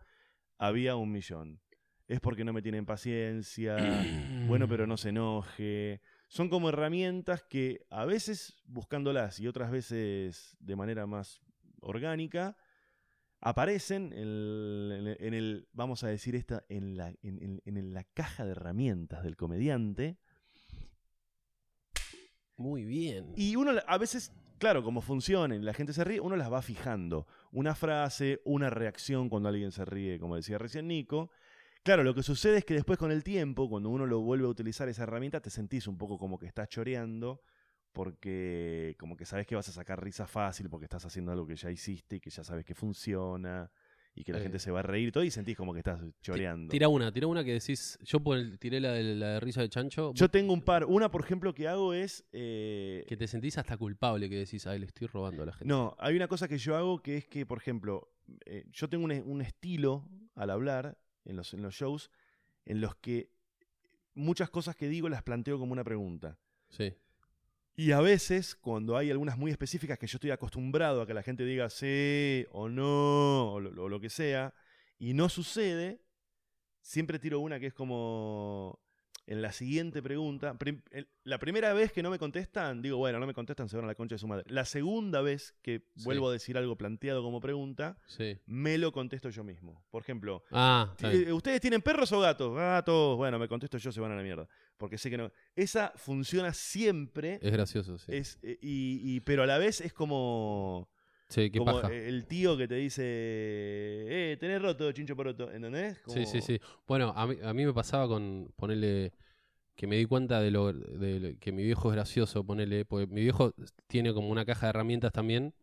había un millón. Es porque no me tienen paciencia, bueno, pero no se enoje. Son como herramientas que a veces buscándolas y otras veces de manera más orgánica aparecen en el, en el- vamos a decir esta, en la, en- en- en la caja de herramientas del comediante. Muy bien. Y uno a veces, claro, como funcionen, la gente se ríe, uno las va fijando. Una frase, una reacción cuando alguien se ríe, como decía recién Nico. Claro, lo que sucede es que después con el tiempo, cuando uno lo vuelve a utilizar esa herramienta, te sentís un poco como que estás choreando, porque como que sabes que vas a sacar risa fácil, porque estás haciendo algo que ya hiciste y que ya sabes que funciona, y que la Eh. gente se va a reír y todo, y sentís como que estás choreando. Tira una, tira una que decís. Yo por el- tiré la de, la de risa de chancho. Yo tengo un par. Una, por ejemplo, que hago es... eh, Que te sentís hasta culpable, que decís, ay, le estoy robando a la gente. No, hay una cosa que yo hago que es que, por ejemplo, eh, yo tengo un, un estilo al hablar en los, en los shows en los que muchas cosas que digo las planteo como una pregunta. Sí. Y a veces, cuando hay algunas muy específicas que yo estoy acostumbrado a que la gente diga sí o no, o lo, o lo que sea, y no sucede, siempre tiro una que es como en la siguiente pregunta. prim- el- la primera vez que no me contestan, digo, bueno, no me contestan, se van a la concha de su madre. La segunda vez que Sí. vuelvo a decir algo planteado como pregunta, Sí. me lo contesto yo mismo. Por ejemplo, Ah, eh, ¿Ustedes tienen perros o gatos? Gatos. Bueno, me contesto yo, se van a la mierda. Porque sé que no. Esa funciona siempre. es gracioso, sí. Es, eh, y, y- pero a la vez es como, sí, qué como paja. el tío que te dice, eh, tenés roto, chincho poroto, ¿entendés? Sí, Como- sí, sí. Bueno, a mí, a mí me pasaba con ponerle que me di cuenta de lo, de lo- que mi viejo es gracioso, ponerle, porque mi viejo tiene como una caja de herramientas también.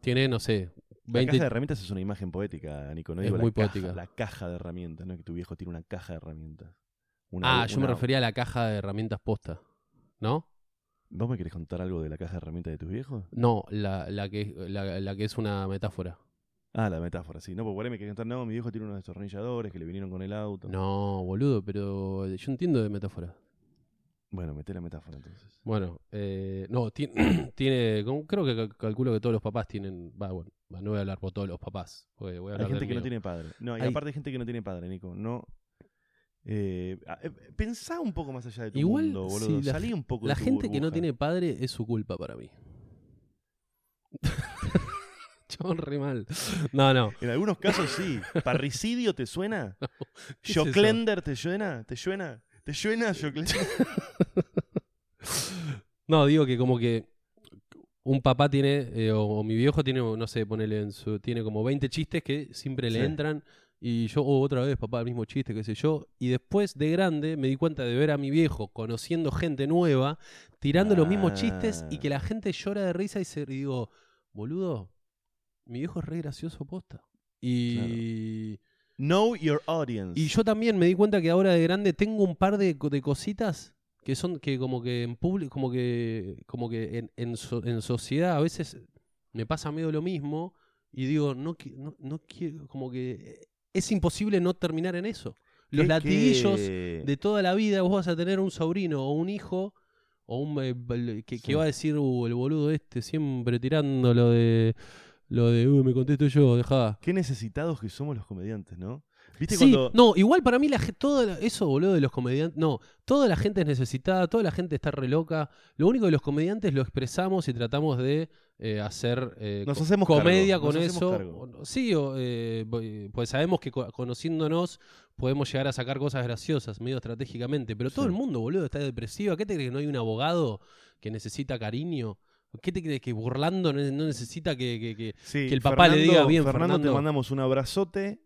Tiene, no sé, La 20 caja de herramientas es una imagen poética, Nico. No Es digo la muy caja, poética. La caja de herramientas, no es que tu viejo tiene una caja de herramientas. Una- Ah, yo me refería a la caja de herramientas posta. ¿No? ¿Vos me querés contar algo de la caja de herramientas de tus viejos? No, la, la, que, la, la que es una metáfora. Ah, la metáfora, sí. No, porque por ahí me querés contar, no, mi viejo tiene unos destornilladores que le vinieron con el auto. No, boludo, pero yo entiendo de metáfora. Bueno, meté la metáfora entonces. Bueno, eh, no, ti- tiene, como- creo que cal- calculo que todos los papás tienen, va, bueno, no voy a hablar por todos los papás, voy a Hay gente que no tiene padre. No, y Hay- aparte hay gente que no tiene padre, Nico. No. Eh, ah, eh, pensá un poco más allá de tu Igual, mundo, boludo. la Salí un poco La de tu gente que no tiene padre es su culpa para mí. Chabón re mal. No, no. En algunos casos sí. ¿Parricidio te suena? ¿qué es eso? ¿Joclender te suena? ¿Te suena? ¿Te suena Joclender? No, digo que como que un papá tiene, eh, o, o mi viejo tiene, no sé, ponele en su, tiene como 20 chistes que siempre le Sí. entran. Y yo, oh, otra vez, papá, el mismo chiste, qué sé yo. Y después de grande me di cuenta de ver a mi viejo conociendo gente nueva, tirando los mismos chistes y Ah. que la gente llora de risa y, se, y digo, boludo, mi viejo es re gracioso posta. Y, Know your audience. y yo también me di cuenta que ahora de grande tengo un par de, co- de cositas que son que como que en público, como que, como que en, en, so- en sociedad a veces me pasa medio lo mismo y digo, no, no, no quiero, como que es imposible no terminar en eso. Los ¿Qué- latiguillos de toda la vida, vos vas a tener un sobrino o un hijo o un eh, que, que va a decir, uh, el boludo este siempre tirando lo de lo de, "Uh, me contesto yo, dejá. Qué necesitados que somos los comediantes, ¿no? ¿Viste Sí, cuando.? no, igual para mí la, la- eso, boludo, de los comediantes, no, toda la gente es necesitada, toda la gente está re loca. Lo único de los comediantes lo expresamos y tratamos de eh, hacer eh, Nos hacemos comedia cargo, con nos eso. Sí, o, eh, pues sabemos que co- conociéndonos podemos llegar a sacar cosas graciosas, medio estratégicamente, pero todo Sí. el mundo, boludo, está depresivo. ¿Qué te crees que no hay un abogado que necesita cariño? ¿Qué te crees que burlando no necesita que- que- que, Sí, que el papá le diga, "Bien, Fernando, te Fernando". mandamos un abrazote.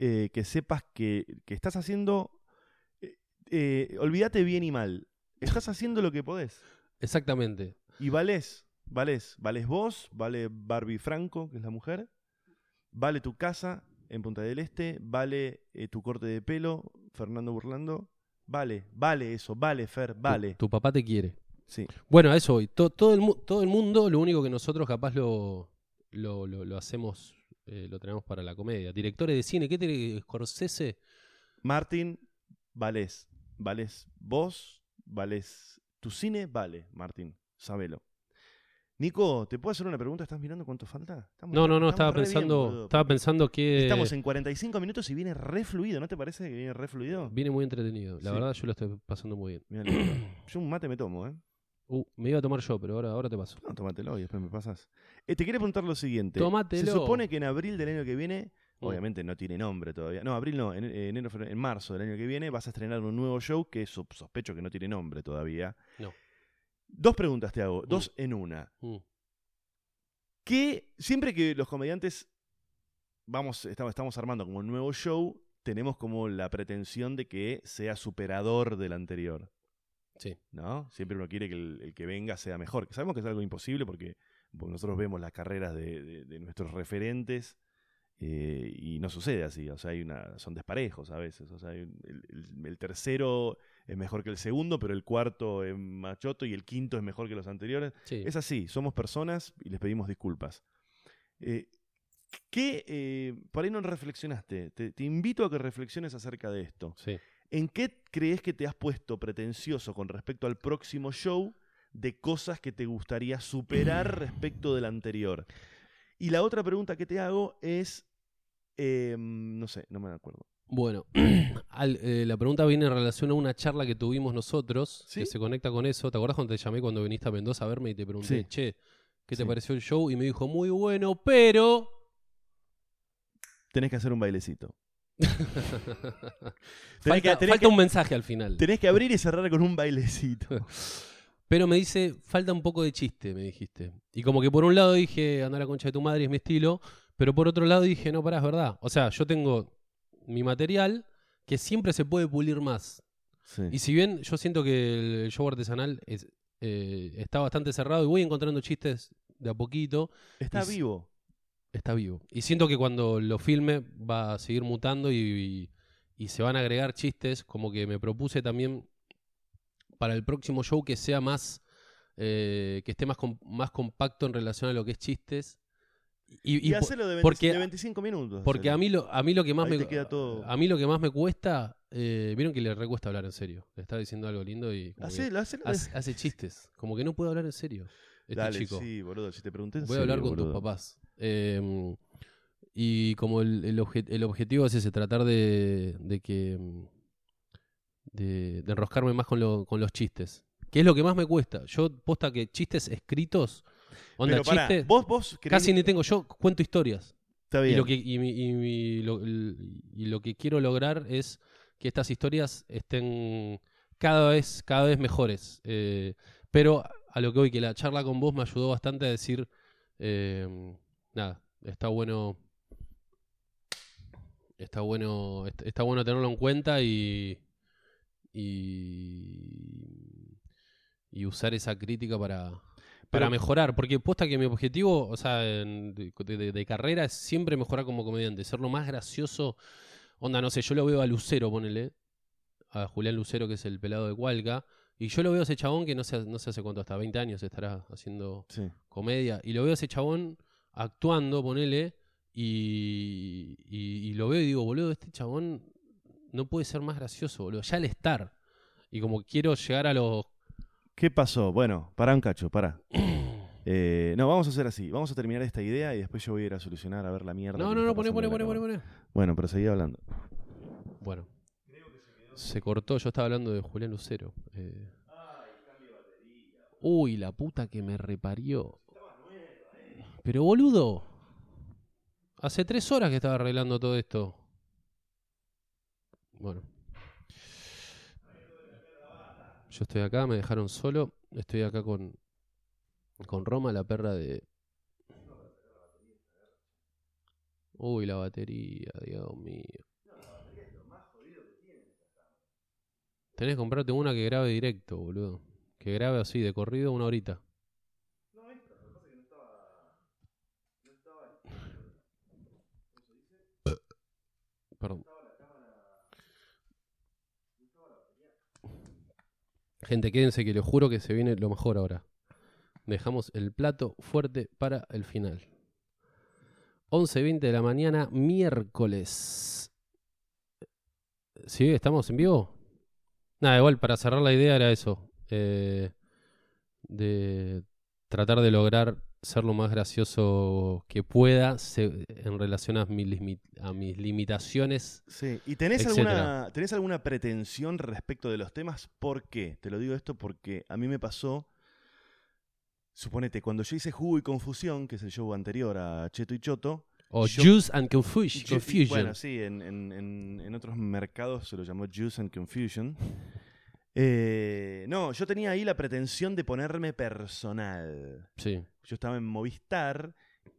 Eh, que sepas que, que estás haciendo. eh, eh, olvídate bien y mal. Estás haciendo lo que podés. Exactamente. Y valés. Vales, vales vos, vale Barbie Franco, que es la mujer, vale tu casa en Punta del Este, vale eh, tu corte de pelo, Fernando Burlando, vale, vale eso, vale Fer, vale. Tu, tu papá te quiere. Sí. Bueno, a eso voy. To- todo, el, todo el mundo, lo único que nosotros capaz lo, lo, lo- lo hacemos, eh, lo tenemos para la comedia. Directores de cine, ¿qué tiene Scorsese? Martín, vales, vales vos, vales tu cine, vale, Martín, sabelo. Nico, ¿te puedo hacer una pregunta? ¿Estás mirando cuánto falta? Estamos- No, no, no, estaba bien, pensando, estaba pensando que Estamos en 45 minutos y viene re fluido, ¿no te parece que viene re fluido? viene muy entretenido. La Sí. verdad, yo lo estoy pasando muy bien. Mirá, yo un mate me tomo, ¿eh? Uh, me iba a tomar yo, pero ahora, ahora te paso. No, tómatelo y después me pasas. Eh, te quería preguntar lo siguiente. Tómatelo. Se supone que en abril del año que viene, Mm. obviamente no tiene nombre todavía. No, abril no, en, enero, en marzo del año que viene vas a estrenar un nuevo show que so- sospecho que no tiene nombre todavía. No. Dos preguntas te hago, dos en una. Mm. que siempre que los comediantes vamos, estamos, estamos armando como un nuevo show, tenemos como la pretensión de que sea superador del anterior. Sí. ¿No? Siempre uno quiere que el, el que venga sea mejor. Que sabemos que es algo imposible porque, porque nosotros vemos las carreras de, de- de nuestros referentes eh, y no sucede así. O sea, hay una, son desparejos a veces. O sea, hay un- el, el- el tercero es mejor que el segundo, pero el cuarto es machoto y el quinto es mejor que los anteriores. Sí. Es así, somos personas y les pedimos disculpas. Eh, ¿Qué, eh, por ahí no reflexionaste? Te, te invito a que reflexiones acerca de esto. sí. ¿En qué crees que te has puesto pretencioso con respecto al próximo show de cosas que te gustaría superar respecto del anterior? Y la otra pregunta que te hago es, eh, no sé, no me acuerdo. Bueno, al- eh, la pregunta viene en relación a una charla que tuvimos nosotros, ¿Sí? que se conecta con eso. ¿Te acordás cuando te llamé cuando viniste a Mendoza a verme y te pregunté, Sí. che, ¿qué te Sí. pareció el show? Y me dijo, muy bueno, pero... Tenés que hacer un bailecito. falta que- tenés falta que- un mensaje al final. Tenés que abrir y cerrar con un bailecito. Pero me dice, falta un poco de chiste, me dijiste. Y como que por un lado dije, anda a la concha de tu madre, es mi estilo. Pero por otro lado dije, no, pará, es verdad. O sea, yo tengo mi material que siempre se puede pulir más. Sí. Y si bien yo siento que el show artesanal es, eh, está bastante cerrado y voy encontrando chistes de a poquito, Está y- vivo. Está vivo. Y siento que cuando lo filme va a seguir mutando y, y- y se van a agregar chistes, como que me propuse también para el próximo show que sea más, eh, que esté más, com- más compacto en relación a lo que es chistes. Y, Y, y hacelo de, 20 porque- de 25 minutos. porque a mí lo, a mí lo que más Ahí me queda todo. a mí lo que más me cuesta, eh, vieron que le recuesta hablar en serio. Le estaba diciendo algo lindo y como que hace, hace chistes. Como que no puedo hablar en serio. Este Dale, chico. sí, boludo. Si te pregunté Voy a hablar serio, con tus papás. Eh, y como el, el, obje- el objetivo es ese, tratar de, de que. mm, De, de enroscarme más con, lo- con los chistes. Que es lo que más me cuesta. Yo, posta que chistes escritos. Onda, Pero pará, chistes. vos, vos Casi ni tengo. Yo cuento historias. Está Y bien. lo, que, y, y lo, y lo que quiero lograr es que estas historias estén cada vez, cada vez mejores. Eh, pero a lo que hoy, que la charla con vos me ayudó bastante a decir, eh, nada, está bueno, está bueno, est- está bueno tenerlo en cuenta y, y, y usar esa crítica para, para Pero- mejorar, porque posta que mi objetivo, o sea, en- de, de- de carrera es siempre mejorar como comediante, ser lo más gracioso. Onda, no sé, yo lo veo a Lucero, ponele, a Julián Lucero, que es el pelado de Cualca, y yo lo veo a ese chabón que no sé, no sé hace cuánto, hasta 20 años estará haciendo Sí. comedia, y lo veo a ese chabón actuando, ponele, y, y, y lo veo y digo, boludo, este chabón no puede ser más gracioso, boludo, ya al estar. Y como quiero llegar a los... ¿Qué pasó? Bueno, pará un cacho, pará. Eh, no, vamos a hacer así. Vamos a terminar esta idea y después yo voy a ir a solucionar a ver la mierda. No, no, no, poné, poné, poné, poné, poné. Bueno, pero seguí hablando. Bueno. Se cortó, yo estaba hablando de Julián Lucero. eh. Uy, la puta que me reparió. Pero boludo. Hace tres horas que estaba arreglando todo esto. Bueno. Yo estoy acá, me dejaron solo. Estoy acá con, con Roma, la perra de... Uy, la batería, Dios mío. Tenés que comprarte una que grabe directo, boludo. Que grabe así, de corrido, una horita. No, esta, lo que pasa es que no estaba. No estaba. ¿Cómo se dice? Eh, perdón. Gente, quédense que les juro que se viene lo mejor ahora. Dejamos el plato fuerte para el final. 11.20 de la mañana, miércoles. ¿Sí? ¿Estamos en vivo? Nada, igual para cerrar la idea era eso. eh, de tratar de lograr ser lo más gracioso que pueda se- en relación a mis, limi- a mis limitaciones. Sí. ¿Y tenés Etcétera. alguna, tenés alguna pretensión respecto de los temas? ¿Por qué? Te lo digo esto porque a mí me pasó. Suponete, cuando yo hice Jugo y Confusión, que es el show anterior a Cheto y Choto. O Yo- Juice and Confusion. Bueno, sí, en, en- en- otros mercados se lo llamó Juice and Confusion. Eh, no, yo tenía ahí la pretensión de ponerme personal. Sí. Yo estaba en Movistar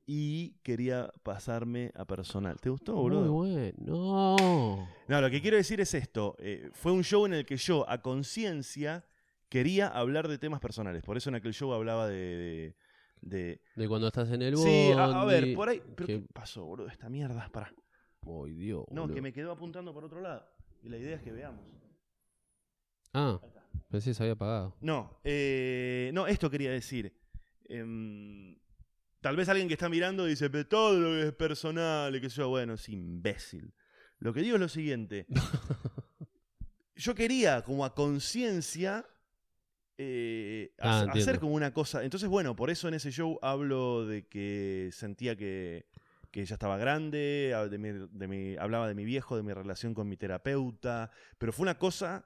y quería pasarme a personal. ¿Te gustó, Muy boludo? bueno. No. No, lo que quiero decir es esto. eh, fue un show en el que yo, a conciencia, quería hablar de temas personales. Por eso en aquel show hablaba de... de- de- De cuando estás en el Sí, a, a ver, bondi, por ahí... ¿Pero que- qué pasó, boludo? Esta mierda, para. Ay, Dios, No, boludo. que me quedó apuntando por otro lado. Y la idea es que veamos. Ah, pensé que se había apagado. No, eh, no, esto quería decir. Em, tal vez alguien que está mirando dice, pero todo lo que es personal y que yo, bueno, es imbécil. Lo que digo es lo siguiente. yo quería, como a conciencia, eh, Ah, hace- hacer entiendo. como una cosa. Entonces, bueno, por eso en ese show hablo de que sentía que, que ya estaba grande, hab- de mi- de mi- hablaba de mi viejo, de mi relación con mi terapeuta, pero fue una cosa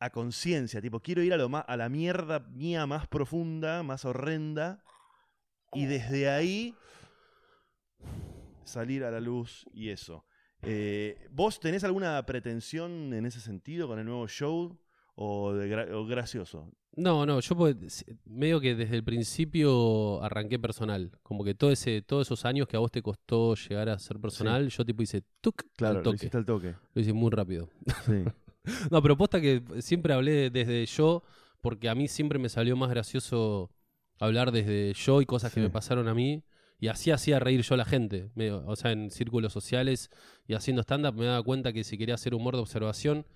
a conciencia, tipo, quiero ir a, lo más, a la mierda mía más profunda, más horrenda, y desde ahí salir a la luz y eso. Eh, ¿Vos tenés alguna pretensión en ese sentido con el nuevo show o, de gra- o gracioso? No, no, yo pues, medio que desde el principio arranqué personal. Como que todo ese, todos esos años que a vos te costó llegar a ser personal, yo tipo hice tuk Claro, al lo toque. hiciste al toque. Lo hice muy rápido. Sí. No, pero posta que siempre hablé desde yo, porque a mí siempre me salió más gracioso hablar desde yo y cosas que me pasaron a mí. Y así hacía reír yo a la gente. Me- o sea, en círculos sociales y haciendo stand-up me daba cuenta que si quería hacer humor de observación,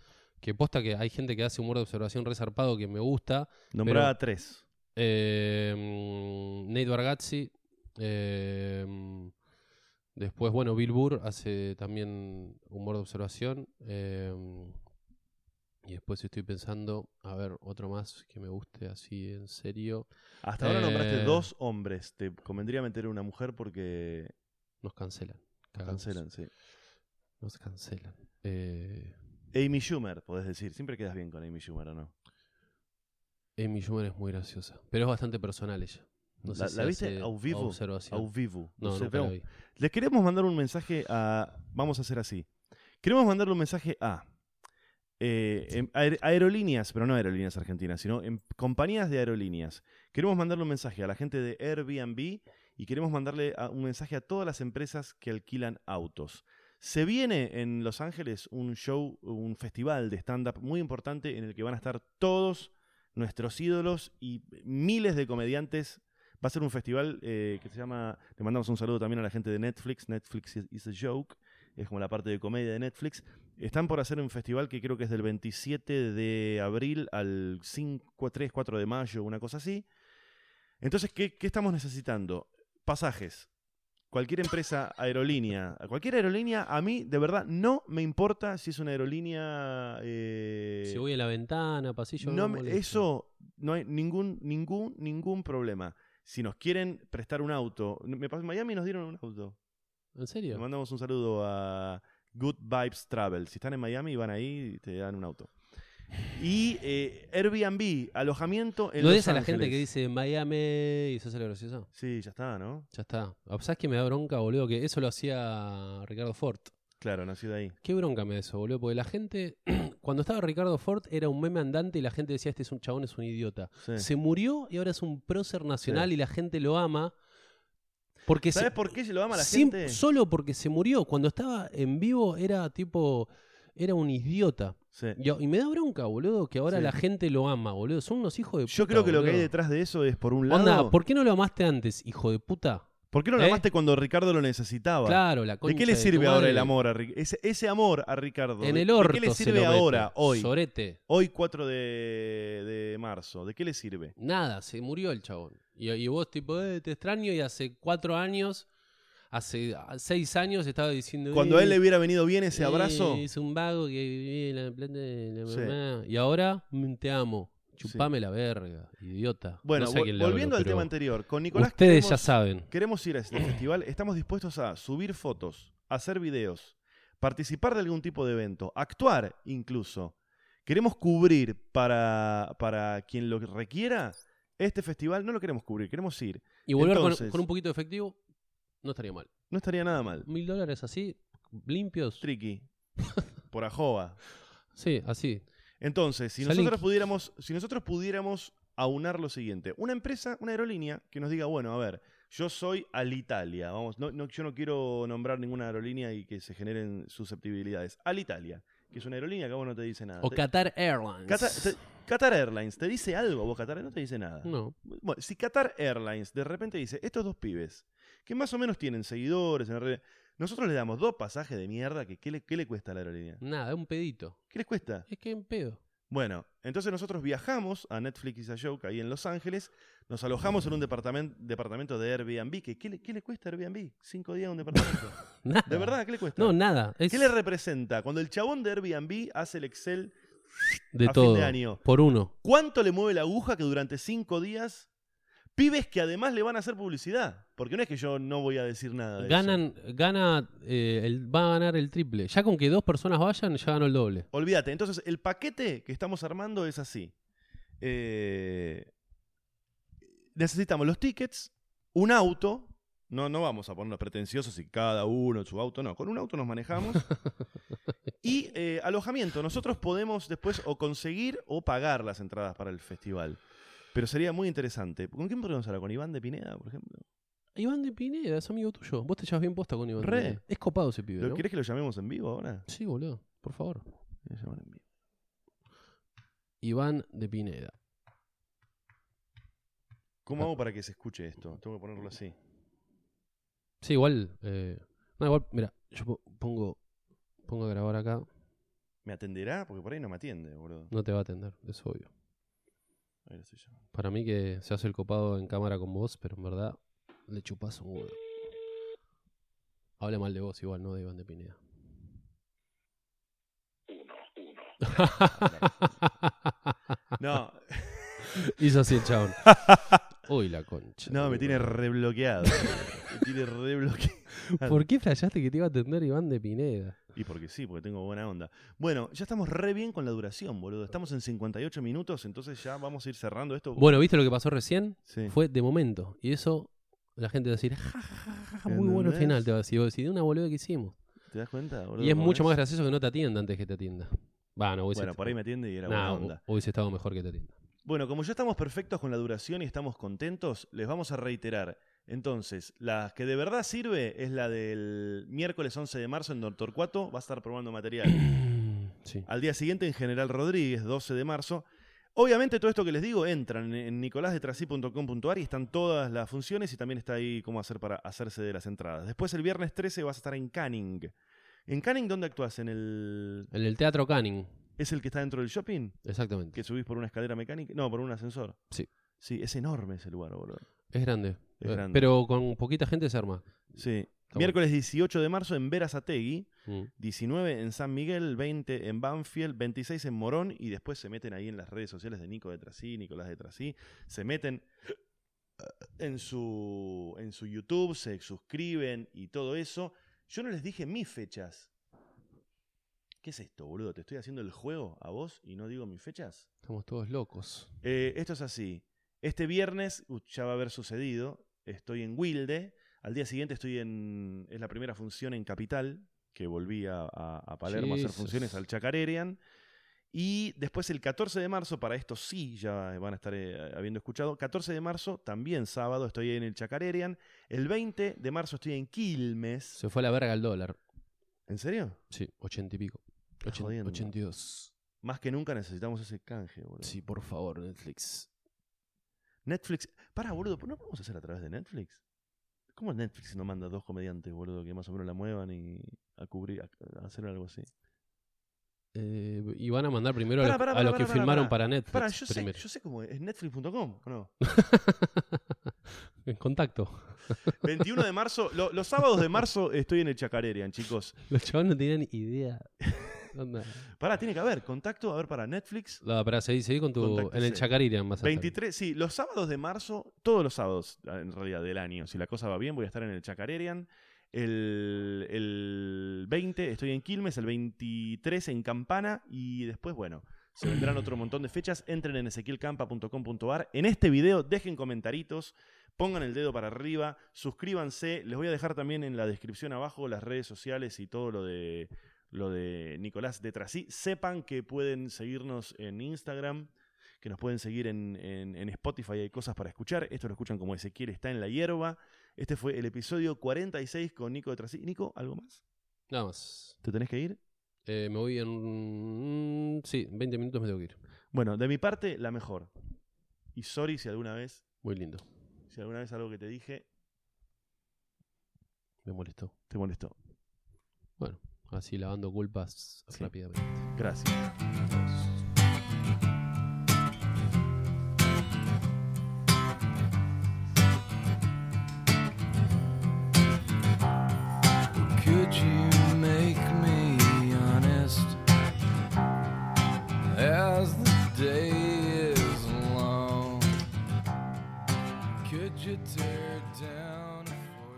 que posta que hay gente que hace humor de observación resarpado que me gusta. Nombrá Pero- a tres. Eh, Nate Bargatze. eh, mm, después, bueno, Bill Burr hace también humor de observación. eh, y después estoy pensando, a ver, otro más que me guste así en serio. Hasta ahora nombraste Eh. dos hombres. Te convendría meter una mujer porque Nos cancelan. nos cancelan, sí. Nos cancelan. Eh, Amy Schumer, podés decir. Siempre quedas bien con Amy Schumer, ¿o no? Amy Schumer es muy graciosa. Pero es bastante personal ella. No sé ¿La, si la viste au vivo? Au vivo. No, sé, la pero- vi. Les queremos mandar un mensaje a. Vamos a hacer así. Queremos mandarle un mensaje a. eh, em- aer- aerolíneas, pero no aerolíneas argentinas, sino en compañías de aerolíneas. Queremos mandarle un mensaje a la gente de Airbnb y queremos mandarle a- un mensaje a todas las empresas que alquilan autos. Se viene en Los Ángeles un show, un festival de stand-up muy importante en el que van a estar todos nuestros ídolos y miles de comediantes Va a ser un festival eh, que se llama. Le mandamos un saludo también a la gente de Netflix. Netflix is, a joke. Es como la parte de comedia de Netflix. Están por hacer un festival que creo que es del 27 de abril al 5, 3, 4 de mayo, una cosa así. Entonces, ¿qué, qué estamos necesitando? Pasajes. Cualquier empresa aerolínea, cualquier aerolínea, a mí de verdad no me importa si es una aerolínea. eh, Si voy a la ventana, pasillo. no me- eso no hay ningún, ningún, ningún problema. Si nos quieren prestar un auto, me pasó en Miami nos dieron un auto. ¿En Le serio? mandamos un saludo a Good Vibes Travel. Si están en Miami, van ahí y te dan un auto. Y eh, Airbnb, alojamiento en ¿No Los des a la gente que dice Miami y se hace lo gracioso? Sí, ya está, ¿no? Ya está. Ah, ¿Sabes que me da bronca, boludo? Que eso lo hacía Ricardo Ford. Claro, nació de ahí. Qué bronca me da eso, boludo. Porque la gente, cuando estaba Ricardo Ford, era un meme andante y la gente decía: Este es un chabón, es un idiota. Sí. Se murió y ahora es un prócer nacional Sí. y la gente lo ama. Porque ¿Sabes se- por qué se lo ama la gente? Solo porque se murió. Cuando estaba en vivo era tipo. Era un idiota. Sí. Y, y me da bronca, boludo, que ahora Sí. la gente lo ama, boludo. Son unos hijos de puta. Yo creo que lo que hay detrás de eso es, por un lado, Onda, ¿por qué no lo amaste antes, hijo de puta? ¿Por qué no lo ¿Eh? llamaste cuando Ricardo lo necesitaba? Claro, la ¿De concha qué le sirve ahora madre. el amor a ese, ese amor a Ricardo? En ¿de- el ¿De orto qué le sirve ahora, hoy? Sorete. Hoy 4 de, de marzo. ¿De qué le sirve? Nada, se murió el chabón. Y, y vos, tipo, eh, te extraño. Y hace cuatro años, hace ah, seis años, estaba diciendo. Cuando a eh, él le hubiera venido bien ese eh, abrazo, Es un vago que vivía en la planta de la Sí. mamá. Y ahora, mm, te amo. Chupame la verga, idiota. bueno, No sé a vol- quién le hablo, volviendo al tema anterior, con Nicolás Ustedes queremos, ya saben. queremos ir a este festival, estamos dispuestos a subir fotos, hacer videos, participar de algún tipo de evento, actuar incluso. Queremos cubrir para, para quien lo requiera este festival, no lo queremos cubrir, queremos ir. Y volver con, un poquito de efectivo, no estaría mal. No estaría nada mal. Mil dólares así, limpios. Tricky. Por ajoba. Sí, así. Entonces, si nosotros pudiéramos, si nosotros pudiéramos aunar lo siguiente, una empresa, una aerolínea que nos diga, bueno, a ver, yo soy Alitalia, vamos, no, no- yo no quiero nombrar ninguna aerolínea y que se generen susceptibilidades. Alitalia, que es una aerolínea que a vos no te dice nada. O Te- Qatar Airlines. Qatar, te- Qatar Airlines, ¿te dice algo vos Qatar? No te dice nada. No. Bueno, si Qatar Airlines de repente dice, estos dos pibes, que más o menos tienen seguidores, en la red, nosotros le damos dos pasajes de mierda, que ¿qué le, qué le cuesta a la aerolínea? Nada, un pedito. ¿Qué les cuesta? Es que en pedo. Bueno, entonces nosotros viajamos a Netflix is a Joke ahí en Los Ángeles, nos alojamos en un departamento, departamento de Airbnb. que ¿qué, le, qué le cuesta Airbnb? Cinco días en un departamento. Nada. ¿De verdad? ¿Qué le cuesta? No, nada. Es ¿Qué le representa? Cuando el chabón de Airbnb hace el Excel, de a fin todo. de año? Por uno. ¿cuánto le mueve la aguja que durante cinco días... Pibes que además le van a hacer publicidad. Porque no es que yo no voy a decir nada de eso. Ganan, gana, eh, el, va a ganar el triple. Ya con que dos personas vayan, ya ganó el doble. Olvídate. Entonces, el paquete que estamos armando es así. Eh, necesitamos los tickets, un auto. No, no vamos a ponernos pretenciosos y cada uno en su auto, no. Con un auto nos manejamos. y eh, alojamiento. Nosotros podemos después o conseguir o pagar las entradas para el festival. Pero sería muy interesante. ¿Con quién podemos hablar? ¿Con Iván de Pineda, por ejemplo? Iván de Pineda, es amigo tuyo. Vos te llevas bien posta con Iván. de Re. Pineda. Es copado ese pibe, ¿Lo- ¿no? ¿Querés que lo llamemos en vivo ahora? Sí, boludo. Por favor. Voy a llamar en vivo. Iván de Pineda. ¿Cómo hago para que se escuche esto? Tengo que ponerlo así. Sí, igual. Eh, no, igual, mira, yo po- pongo, pongo a grabar acá. ¿Me atenderá? Porque por ahí no me atiende, boludo. No te va a atender, es obvio. Ahí lo estoy llamando. Para mí que se hace el copado en cámara con vos, pero en verdad le chupás un huevo. Habla mal de vos igual, no de Iván de Pineda. No, Hizo así el chabón. Uy, la concha. no, me tiene rebloqueado. me tiene rebloqueado. ¿Por qué flashaste que te iba a atender Iván de Pineda? Y porque sí, porque tengo buena onda. Bueno, ya estamos re bien con la duración, boludo. Estamos en 58 minutos, entonces ya vamos a ir cerrando esto. Bueno, ¿viste lo que pasó recién? Sí. Fue de momento. Y eso la gente va a decir, "Ja, ja, ja, muy bueno el final. Te va a decir, vos decís, de una boluda que hicimos. ¿Te das cuenta, boludo? Y es mucho más gracioso que no te atienda antes que te atienda. Va, no, Bueno, por ahí me atiende y era Nah, buena onda. hu- hubiese estado mejor que te atienda. Bueno, como ya estamos perfectos con la duración y estamos contentos, les vamos a reiterar. Entonces, la que de verdad sirve es la del miércoles 11 de marzo en Doctor Cuato. Va a estar probando material. Sí. Al día siguiente en General Rodríguez, 12 de marzo. Obviamente todo esto que les digo entran en nicolasdetrasí.com.ar y están todas las funciones y también está ahí cómo hacer para hacerse de las entradas. Después el viernes 13 vas a estar en Canning. ¿En Canning dónde actúas? ¿En el... En el Teatro Canning, ¿Es el que está dentro del shopping? exactamente. ¿Que subís por una escalera mecánica? No, por un ascensor. Sí. Sí, es enorme ese lugar, boludo. Es grande. Es Eh, grande. Pero con poquita gente se arma. Sí. Está Miércoles 18 de marzo en Verazategui, Mm. 19 en San Miguel, 20 en Banfield, 26 en Morón y después se meten ahí en las redes sociales de Nico de Trasí, Nicolás de Trasí, se meten en su, en su YouTube, se suscriben y todo eso. Yo no les dije mis fechas. ¿Qué es esto, boludo? ¿Te estoy haciendo el juego a vos y no digo mis fechas? Estamos todos locos. Eh, esto es así. Este viernes uh, ya va a haber sucedido. Estoy en Wilde. Al día siguiente estoy en. Es la primera función en Capital, que volví a, a- a Palermo a hacer funciones al Chacarerian. Y después el 14 de marzo, para esto sí ya van a estar eh, habiendo escuchado. 14 de marzo, también sábado, estoy en el Chacarerian. El 20 de marzo estoy en Quilmes. Se fue a la verga el dólar. ¿En serio? Sí, ochenta y pico. Ochen- jodiendo. 82. Más que nunca necesitamos ese canje, boludo. Sí, por favor, Netflix. Netflix. Para, boludo, ¿no podemos hacer a través de Netflix? ¿Cómo Netflix no manda dos comediantes, boludo, que más o menos la muevan y a cubrir, a, a hacer algo así? Eh, y van a mandar primero Pará, a, los- pará, a pará, los pará, que filmaron para Netflix. Pará, yo sé, yo sé cómo es. ¿Es netflix.com o no? En contacto. 21 de marzo, lo- los sábados de marzo estoy en el Chacarerian, chicos. Los chavales no tenían idea. Onda. Pará, tiene que haber contacto, a ver, para Netflix. No, para seguir, seguir con tu. En el vas a estar. 23, sí, los sábados de marzo, todos los sábados, en realidad, del año. Si la cosa va bien, voy a estar en el Chacarerian. El, el 20 estoy en Quilmes, el 23 en Campana y después, bueno, se vendrán otro montón de fechas. Entren en ezequielcampa.com.ar. En este video dejen comentaritos, pongan el dedo para arriba, suscríbanse. Les voy a dejar también en la descripción abajo las redes sociales y todo lo de, lo de Nicolás de Trasí. Sepan que pueden seguirnos en Instagram, que nos pueden seguir en, en- en Spotify, hay cosas para escuchar. Esto lo escuchan como Ezequiel está en la hierba. Este fue el episodio 46 con Nico de Trasí. Nico, ¿algo más? Nada más. ¿Te tenés que ir? Eh, me voy en. mm, Sí, en 20 minutos me tengo que ir. Bueno, de mi parte, la mejor. Y sorry si alguna vez, Muy lindo. si alguna vez algo que te dije Me molestó. te molestó. Bueno, así lavando culpas Sí. rápidamente. Gracias.